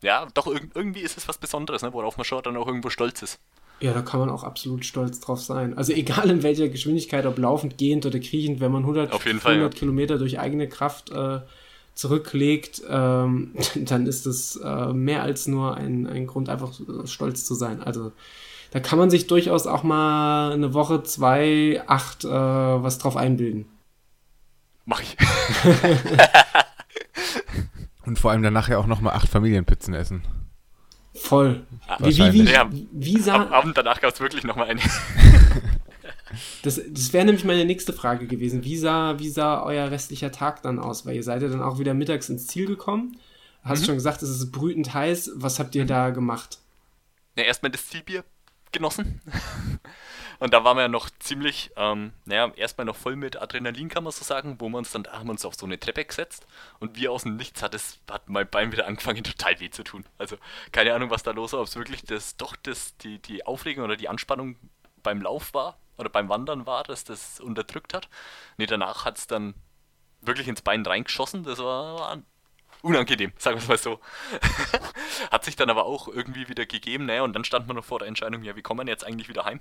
ja, doch irgendwie ist es was Besonderes, ne, worauf man schon dann auch irgendwo stolz ist. Ja, da kann man auch absolut stolz drauf sein. Also egal in welcher Geschwindigkeit, ob laufend, gehend oder kriechend, wenn man 100, Auf jeden 100 ja. Kilometer durch eigene Kraft äh, zurücklegt, ähm, (laughs) dann ist das äh, mehr als nur ein, ein Grund, einfach stolz zu sein. Also da kann man sich durchaus auch mal eine Woche, zwei, acht äh, was drauf einbilden. Mach ich. (laughs) Und vor allem danach ja auch nochmal acht Familienpizzen essen. Voll. Wie, wie, wie, ja, wie sah. Am Abend danach gab es wirklich nochmal eine. (laughs) das das wäre nämlich meine nächste Frage gewesen. Wie sah, wie sah euer restlicher Tag dann aus? Weil ihr seid ja dann auch wieder mittags ins Ziel gekommen. Hast mhm. schon gesagt, es ist brütend heiß. Was habt ihr da gemacht? Ja, erstmal das Zielbier genossen. Und da waren wir ja noch ziemlich, ähm, naja, erstmal noch voll mit Adrenalin, kann man so sagen, wo wir uns dann, haben wir uns auf so eine Treppe gesetzt und wie aus dem Nichts hat es, hat mein Bein wieder angefangen, (laughs) total weh zu tun. Also, keine Ahnung, was da los war, ob es wirklich das, doch das, die, die Aufregung oder die Anspannung beim Lauf war oder beim Wandern war, dass das unterdrückt hat. Nee, danach hat es dann wirklich ins Bein reingeschossen, das war, war unangenehm, sagen wir es mal so. (laughs) Hat sich dann aber auch irgendwie wieder gegeben, naja, und dann stand man noch vor der Entscheidung, ja, wie kommen wir jetzt eigentlich wieder heim?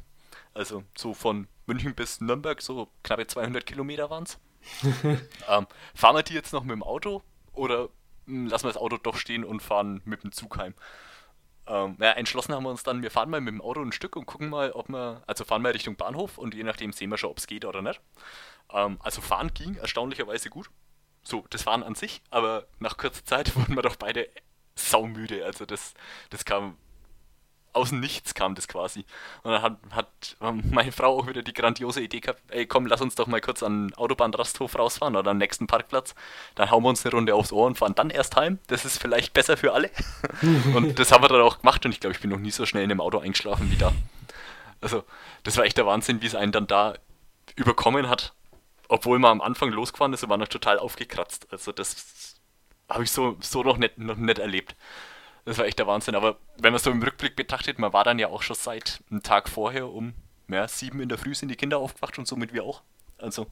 Also so von München bis Nürnberg, so knappe 200 Kilometer waren es. (laughs) ähm, fahren wir die jetzt noch mit dem Auto oder mh, hm, lassen wir das Auto doch stehen und fahren mit dem Zug heim? Ähm, ja, entschlossen haben wir uns dann, wir fahren mal mit dem Auto ein Stück und gucken mal, ob wir, also fahren wir Richtung Bahnhof und je nachdem sehen wir schon, ob es geht oder nicht. Ähm, also fahren ging erstaunlicherweise gut so, das waren an sich, aber nach kurzer Zeit (laughs) wurden wir doch beide saumüde. Also das, das kam aus dem Nichts kam das quasi. Und dann hat, hat meine Frau auch wieder die grandiose Idee gehabt, ey komm, lass uns doch mal kurz an den Autobahnrasthof rausfahren oder am nächsten Parkplatz. Dann hauen wir uns eine Runde aufs Ohr und fahren dann erst heim. Das ist vielleicht besser für alle. (laughs) und das haben wir dann auch gemacht und ich glaube, ich bin noch nie so schnell in dem Auto eingeschlafen wie da. Also, das war echt der Wahnsinn, wie es einen dann da überkommen hat. Obwohl man am Anfang losgefahren ist und war noch total aufgekratzt. Also, das habe ich so, so noch, nicht, noch nicht erlebt. Das war echt der Wahnsinn. Aber wenn man so im Rückblick betrachtet, man war dann ja auch schon seit einem Tag vorher um ja, sieben in der Früh sind die Kinder aufgewacht und somit wir auch. Also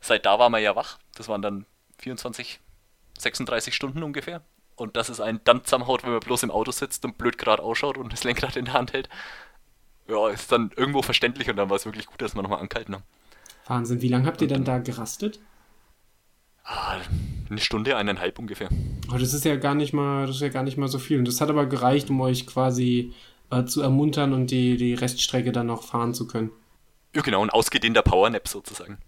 seit da war man ja wach. Das waren dann 24, 36 Stunden ungefähr. Und dass es einen dann zusammenhaut, wenn man bloß im Auto sitzt und blöd gerade ausschaut und das Lenkrad in der Hand hält, ja, ist dann irgendwo verständlich und dann war es wirklich gut, dass wir nochmal angehalten haben. Wahnsinn, wie lange habt ihr dann da gerastet? Ah, eine Stunde, eineinhalb ungefähr. Oh, das ist ja gar nicht mal, das ist ja gar nicht mal so viel. Und das hat aber gereicht, um euch quasi äh, zu ermuntern und die, die Reststrecke dann noch fahren zu können. Ja, genau, ein ausgedehnter Powernap sozusagen.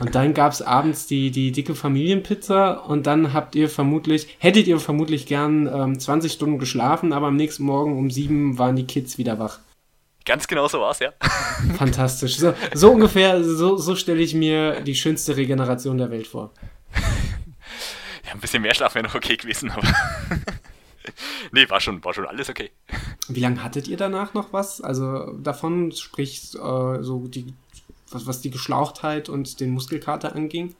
Und dann gab es abends die, die dicke Familienpizza und dann habt ihr vermutlich, hättet ihr vermutlich gern ähm, 20 Stunden geschlafen, aber am nächsten Morgen um sieben waren die Kids wieder wach. Ganz genau so war es, ja. (laughs) Fantastisch. So, so ungefähr, so, so stelle ich mir die schönste Regeneration der Welt vor. Ja, ein bisschen mehr Schlaf wäre noch okay gewesen, aber. (laughs) nee, war schon, war schon alles okay. Wie lange hattet ihr danach noch was? Also davon, sprich, äh, so die, was, was die Geschlauchtheit und den Muskelkater anging?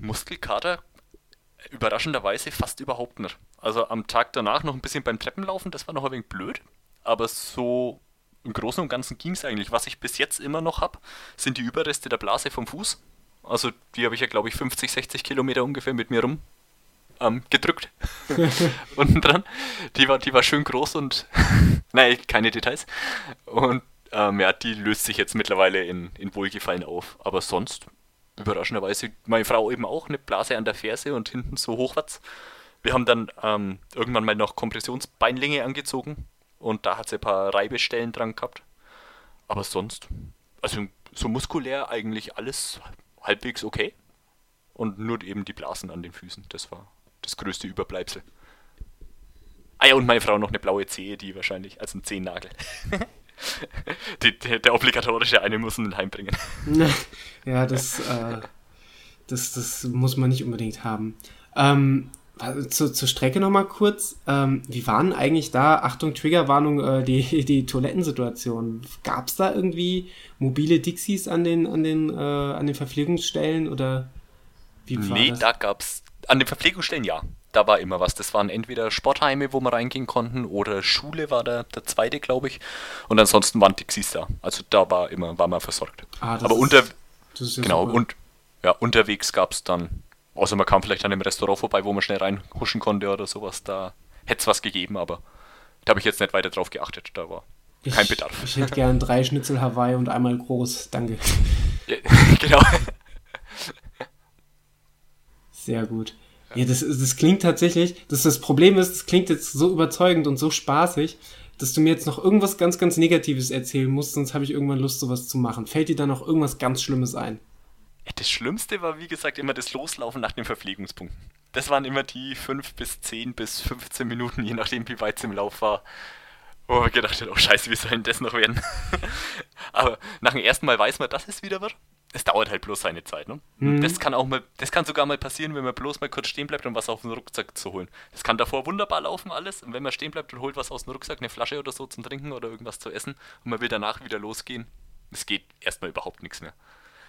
Muskelkater überraschenderweise fast überhaupt nicht. Also am Tag danach noch ein bisschen beim Treppenlaufen, das war noch ein wenig blöd aber so im Großen und Ganzen ging es eigentlich. Was ich bis jetzt immer noch habe, sind die Überreste der Blase vom Fuß. Also die habe ich ja, glaube ich, 50, 60 Kilometer ungefähr mit mir rum ähm, gedrückt. (laughs) (laughs) Unten dran. Die war, die war schön groß und, (laughs) nein, keine Details. Und ähm, ja, die löst sich jetzt mittlerweile in, in Wohlgefallen auf. Aber sonst, überraschenderweise, meine Frau eben auch eine Blase an der Ferse und hinten so hochwärts. Wir haben dann ähm, irgendwann mal noch Kompressionsbeinlänge angezogen und da hat sie ein paar Reibestellen dran gehabt. Aber sonst, also so muskulär eigentlich alles halbwegs okay. Und nur eben die Blasen an den Füßen. Das war das größte Überbleibsel. Ah ja, und meine Frau noch eine blaue Zehe, die wahrscheinlich, also ein Zehennagel. (laughs) die, der, der, obligatorische eine muss ihn heimbringen. (laughs) ja, das, äh, das, das muss man nicht unbedingt haben. Ähm, zu, zur Strecke nochmal kurz. Ähm, wie waren eigentlich da, Achtung, Triggerwarnung, äh, die, (laughs) die Toilettensituation? Gab es da irgendwie mobile Dixies an den, an den, äh, an den Verpflegungsstellen oder wie war Nee, das? da gab es, an den Verpflegungsstellen ja. Da war immer was. Das waren entweder Sportheime, wo wir reingehen konnten, oder Schule war der, der zweite, glaube ich. Und ansonsten waren Dixies da. Also da war immer, war man versorgt. Ah, Aber ist, unter, ja genau, und ja, unterwegs gab es dann Außer man kam vielleicht an einem Restaurant vorbei, wo man schnell reinhuschen konnte oder sowas. Da hätte es was gegeben, aber da habe ich jetzt nicht weiter drauf geachtet. Da war kein ich, Bedarf. Ich hätte gern drei Schnitzel Hawaii und einmal groß. Danke. Ja, (laughs) genau. Sehr gut. Ja, das, das klingt tatsächlich, das, das Problem ist, das klingt jetzt so überzeugend und so spaßig, dass du mir jetzt noch irgendwas ganz, ganz Negatives erzählen musst, sonst habe ich irgendwann Lust, sowas zu machen. Fällt dir da noch irgendwas ganz Schlimmes ein? Das Schlimmste war, wie gesagt, immer das Loslaufen nach den Verpflegungspunkten. Das waren immer die 5 bis 10 bis 15 Minuten, je nachdem, wie weit es im Lauf war. Wo man gedacht hat, oh scheiße, wie soll denn das noch werden? (laughs) Aber nach dem ersten Mal weiß man, dass es wieder wird. Es dauert halt bloß seine Zeit, ne? Mhm. Das kann auch mal, das kann sogar mal passieren, wenn man bloß mal kurz stehen bleibt, um was auf den Rucksack zu holen. Das kann davor wunderbar laufen alles. Und wenn man stehen bleibt und holt was aus dem Rucksack, eine Flasche oder so zum Trinken oder irgendwas zu essen, und man will danach wieder losgehen, es geht erstmal überhaupt nichts mehr.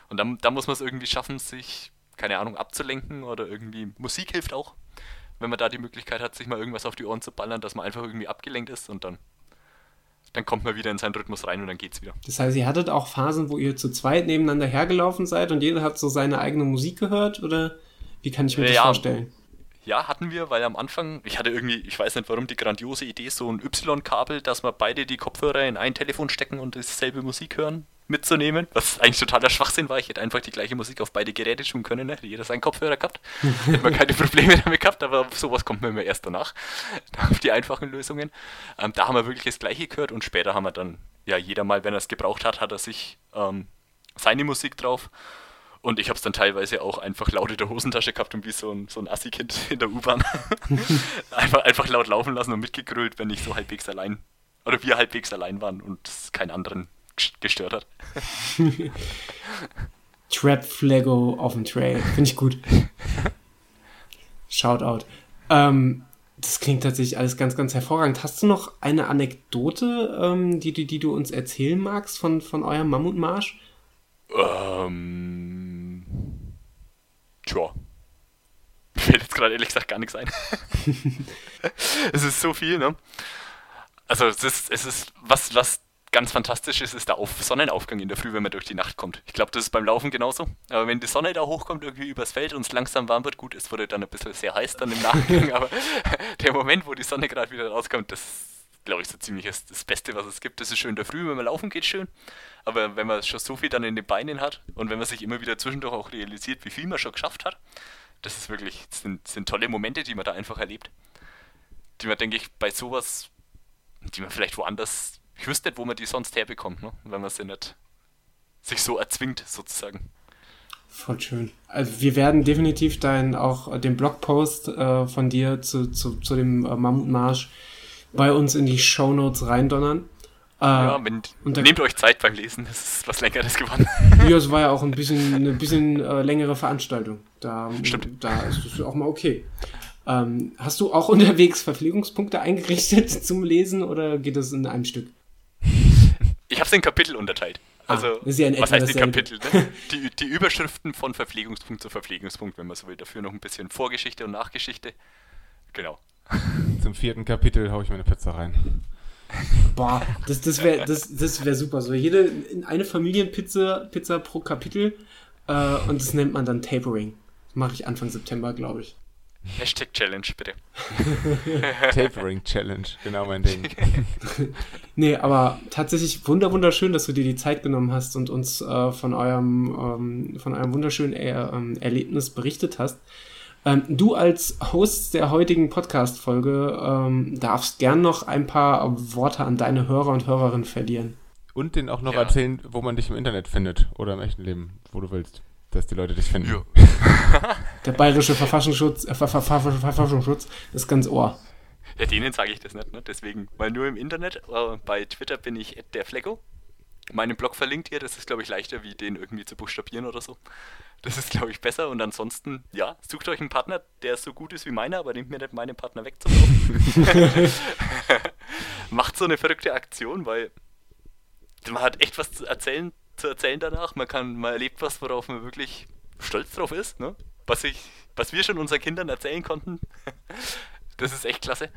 Und dann, dann muss man es irgendwie schaffen, sich, keine Ahnung, abzulenken oder irgendwie Musik hilft auch. Wenn man da die Möglichkeit hat, sich mal irgendwas auf die Ohren zu ballern, dass man einfach irgendwie abgelenkt ist und dann, dann kommt man wieder in seinen Rhythmus rein und dann geht's wieder. Das heißt, ihr hattet auch Phasen, wo ihr zu zweit nebeneinander hergelaufen seid und jeder hat so seine eigene Musik gehört oder wie kann ich mir das ja, vorstellen? Ja, hatten wir, weil am Anfang, ich hatte irgendwie, ich weiß nicht warum, die grandiose Idee, so ein Y-Kabel, dass wir beide die Kopfhörer in ein Telefon stecken und dieselbe Musik hören mitzunehmen, was eigentlich totaler Schwachsinn war. Ich hätte einfach die gleiche Musik auf beide Geräte tun können, ne? hätte jeder seinen Kopfhörer gehabt. (laughs) hätte man keine Probleme damit gehabt, aber sowas kommt mir immer erst danach, (laughs) auf die einfachen Lösungen. Ähm, da haben wir wirklich das gleiche gehört und später haben wir dann, ja, jeder mal, wenn er es gebraucht hat, hat er sich ähm, seine Musik drauf. Und ich habe es dann teilweise auch einfach laut in der Hosentasche gehabt und wie so ein, so ein Assi-Kind (laughs) in der U-Bahn. (laughs) einfach, einfach laut laufen lassen und mitgegrölt, wenn ich so halbwegs allein oder wir halbwegs allein waren und es keinen anderen gestört hat. (laughs) Trap Flaggo auf dem Trail. Finde ich gut. Shoutout. Ähm, das klingt tatsächlich alles ganz, ganz hervorragend. Hast du noch eine Anekdote, ähm, die, die, die du uns erzählen magst von, von eurem Mammutmarsch? Ähm. Tja. Mir fällt jetzt gerade ehrlich gesagt gar nichts ein. (laughs) es ist so viel, ne? Also es ist, es ist was, was ganz fantastisch ist, ist der Auf Sonnenaufgang in der Früh, wenn man durch die Nacht kommt. Ich glaube, das ist beim Laufen genauso. Aber wenn die Sonne da hochkommt, irgendwie übers Feld und es langsam warm wird, gut, es wurde dann ein bisschen sehr heiß dann im Nachgang, (laughs) aber der Moment, wo die Sonne gerade wieder rauskommt, das glaube ich, so ziemlich das, das Beste, was es gibt. Das ist schön in der Früh, wenn man laufen geht, schön. Aber wenn man schon so viel dann in den Beinen hat und wenn man sich immer wieder zwischendurch auch realisiert, wie viel man schon geschafft hat, das ist wirklich, das sind, sind tolle Momente, die man da einfach erlebt. Die man, denke ich, bei sowas, die man vielleicht woanders ich wüsste nicht, wo man die sonst herbekommt, ne? wenn man sie nicht sich so erzwingt, sozusagen. Voll schön. Also wir werden definitiv dein auch den Blogpost äh, von dir zu, zu, zu dem äh, Mammutmarsch bei uns in die Shownotes reindonnern. Äh, ja, wenn, nehmt euch Zeit beim Lesen, das ist was längeres geworden. Ja, es war ja auch ein bisschen eine bisschen äh, längere Veranstaltung. Da, Stimmt. da ist es auch mal okay. Ähm, hast du auch (laughs) unterwegs Verpflegungspunkte eingerichtet (laughs) zum Lesen oder geht das in einem Stück? Ich habe es in Kapitel unterteilt. Ah, also, ah, ja was heißt die Kapitel? Ne? (laughs) Die, die Überschriften von Verpflegungspunkt zu Verpflegungspunkt, wenn man so will. Dafür noch ein bisschen Vorgeschichte und Nachgeschichte. Genau. Zum vierten Kapitel haue ich meine Pizza rein. Boah, das, das wäre das, das wär super. So jede eine Familienpizza Pizza pro Kapitel äh, und das nennt man dann Tapering. Mache ich Anfang September, glaube ich. Hashtag Challenge, bitte. (laughs) Tapering Challenge, genau mein Ding. (laughs) nee, aber tatsächlich wunder wunderschön, dass du dir die Zeit genommen hast und uns äh, von eurem ähm, von eurem wunderschönen er ähm, Erlebnis berichtet hast. Ähm, du als Host der heutigen Podcast-Folge ähm, darfst gern noch ein paar Worte an deine Hörer und Hörerinnen verlieren. Und denen auch noch ja. erzählen, wo man dich im Internet findet oder im echten Leben, wo du willst dass die Leute dich finden. Ja. (laughs) Der bayerische Verfassungsschutz, äh, Verfassungsschutz ist ganz ohr. Ja, denen sage ich das nicht, ne? Deswegen, weil nur im Internet, äh, bei Twitter bin ich der Flecko. Meinen Blog verlinkt ihr, das ist, glaube ich, leichter, wie den irgendwie zu buchstabieren oder so. Das ist, glaube ich, besser. Und ansonsten, ja, sucht euch einen Partner, der so gut ist wie meiner, aber nehmt mir nicht meinen Partner weg zum (laughs) (laughs) Macht so eine verrückte Aktion, weil man hat echt was zu erzählen zu erzählen danach. Man kann, man erlebt was, worauf man wirklich stolz drauf ist, ne? Was ich, was wir schon unseren Kindern erzählen konnten. (laughs) das ist echt klasse.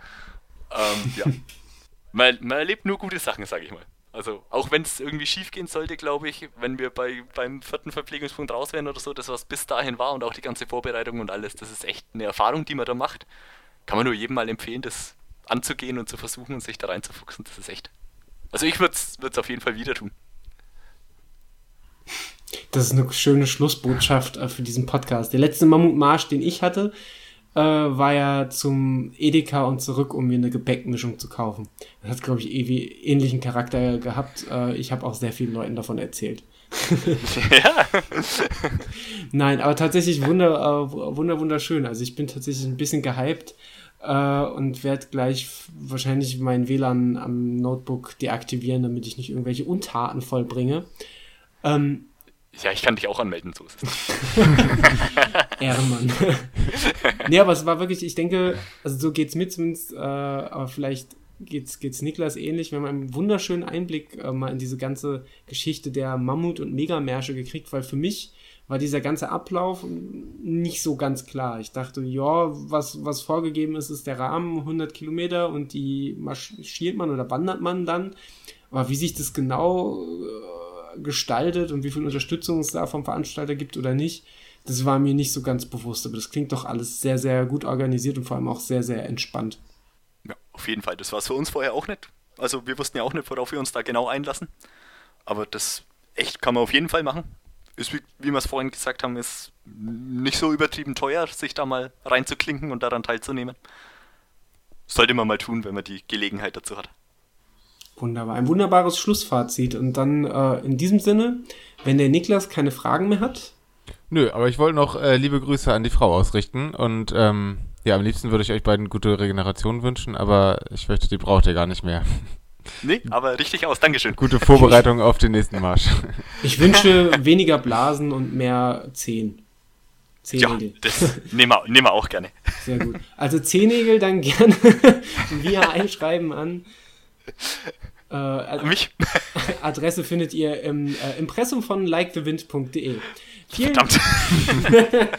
Ähm, ja. (laughs) man, man erlebt nur gute Sachen, sage ich mal. Also, auch wenn es irgendwie schief gehen sollte, glaube ich, wenn wir bei, beim vierten Verpflegungspunkt raus wären oder so, das, was bis dahin war und auch die ganze Vorbereitung und alles, das ist echt eine Erfahrung, die man da macht. Kann man nur jedem mal empfehlen, das anzugehen und zu versuchen und sich da reinzufuchsen. Das ist echt. Also, ich würde es auf jeden Fall wieder tun. Das ist eine schöne Schlussbotschaft äh, für diesen Podcast. Der letzte Mammutmarsch, den ich hatte, äh, war ja zum Edeka und zurück, um mir eine Gepäckmischung zu kaufen. Das hat, glaube ich, ewig ähnlichen Charakter gehabt. Äh, ich habe auch sehr vielen Leuten davon erzählt. (laughs) (laughs) ja. Nein, aber tatsächlich wunder, äh, wunder, wunderschön. Also ich bin tatsächlich ein bisschen gehypt äh, und werde gleich wahrscheinlich mein WLAN am Notebook deaktivieren, damit ich nicht irgendwelche Untaten vollbringe. Ähm, ja, ich kann dich auch anmelden, so ist es. (laughs) Ehrenmann. nee, aber es war wirklich, ich denke, also so geht's mir zumindest, äh, aber vielleicht geht's, geht's Niklas ähnlich. Wir haben einen wunderschönen Einblick äh, mal in diese ganze Geschichte der Mammut- und Megamärsche gekriegt, weil für mich war dieser ganze Ablauf nicht so ganz klar. Ich dachte, ja, was, was vorgegeben ist, ist der Rahmen 100 Kilometer und die marschiert man oder wandert man dann. Aber wie sich das genau äh, gestaltet und wie viel Unterstützung es da vom Veranstalter gibt oder nicht, das war mir nicht so ganz bewusst. Aber das klingt doch alles sehr, sehr gut organisiert und vor allem auch sehr, sehr entspannt. Ja, auf jeden Fall. Das war es für uns vorher auch nicht. Also wir wussten ja auch nicht, worauf wir uns da genau einlassen. Aber das echt kann man auf jeden Fall machen. Ist, wie, wie wir es vorhin gesagt haben, ist nicht so übertrieben teuer, sich da mal reinzuklinken und daran teilzunehmen. Sollte man mal tun, wenn man die Gelegenheit dazu hat. Wunderbar. Ein wunderbares Schlussfazit. Und dann äh, in diesem Sinne, wenn der Niklas keine Fragen mehr hat. Nö, aber ich wollte noch äh, liebe Grüße an die Frau ausrichten und ähm, ja, am liebsten würde ich euch beiden gute Regeneration wünschen, aber ich fürchte, die braucht ihr gar nicht mehr. (laughs) Nee, aber richtig aus. Dankeschön. Gute Vorbereitung auf den nächsten Marsch. (laughs) Ich wünsche weniger Blasen und mehr Zehen. Ja, Zehennägel. das nehmen wir, nehmen wir auch gerne. Sehr gut. Also Zehennägel dann gerne (laughs) via Einschreiben an. Äh, Ad- Mich? (laughs) Adresse findet ihr im äh, Impressum von likethewind.de. Vielen, Verdammt. (laughs)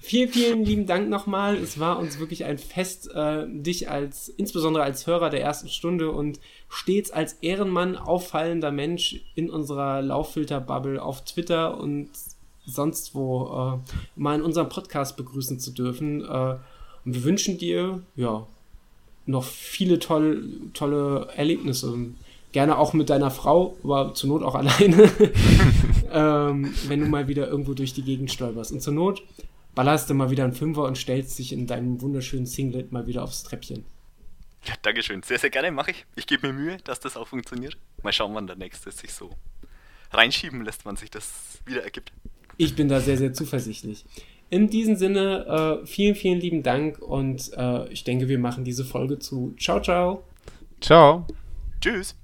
vielen, vielen lieben Dank nochmal. Es war uns wirklich ein Fest, äh, dich als, insbesondere als Hörer der ersten Stunde und stets als Ehrenmann auffallender Mensch in unserer Lauffilter-Bubble auf Twitter und sonst wo äh, mal in unserem Podcast begrüßen zu dürfen. Äh, und wir wünschen dir, ja, noch viele toll, tolle Erlebnisse. Gerne auch mit deiner Frau, aber zur Not auch (laughs) alleine, (laughs) ähm, wenn du mal wieder irgendwo durch die Gegend stolperst. Und zur Not ballerst du mal wieder einen Fünfer und stellst dich in deinem wunderschönen Singlet mal wieder aufs Treppchen. Ja, Dankeschön. Sehr, sehr gerne mache ich. Ich gebe mir Mühe, dass das auch funktioniert. Mal schauen, wann der nächste sich so reinschieben lässt, wann sich das wieder ergibt. Ich bin da sehr, sehr zuversichtlich. In diesem Sinne, äh, vielen, vielen lieben Dank und äh, ich denke, wir machen diese Folge zu. Ciao, ciao. Ciao. Tschüss.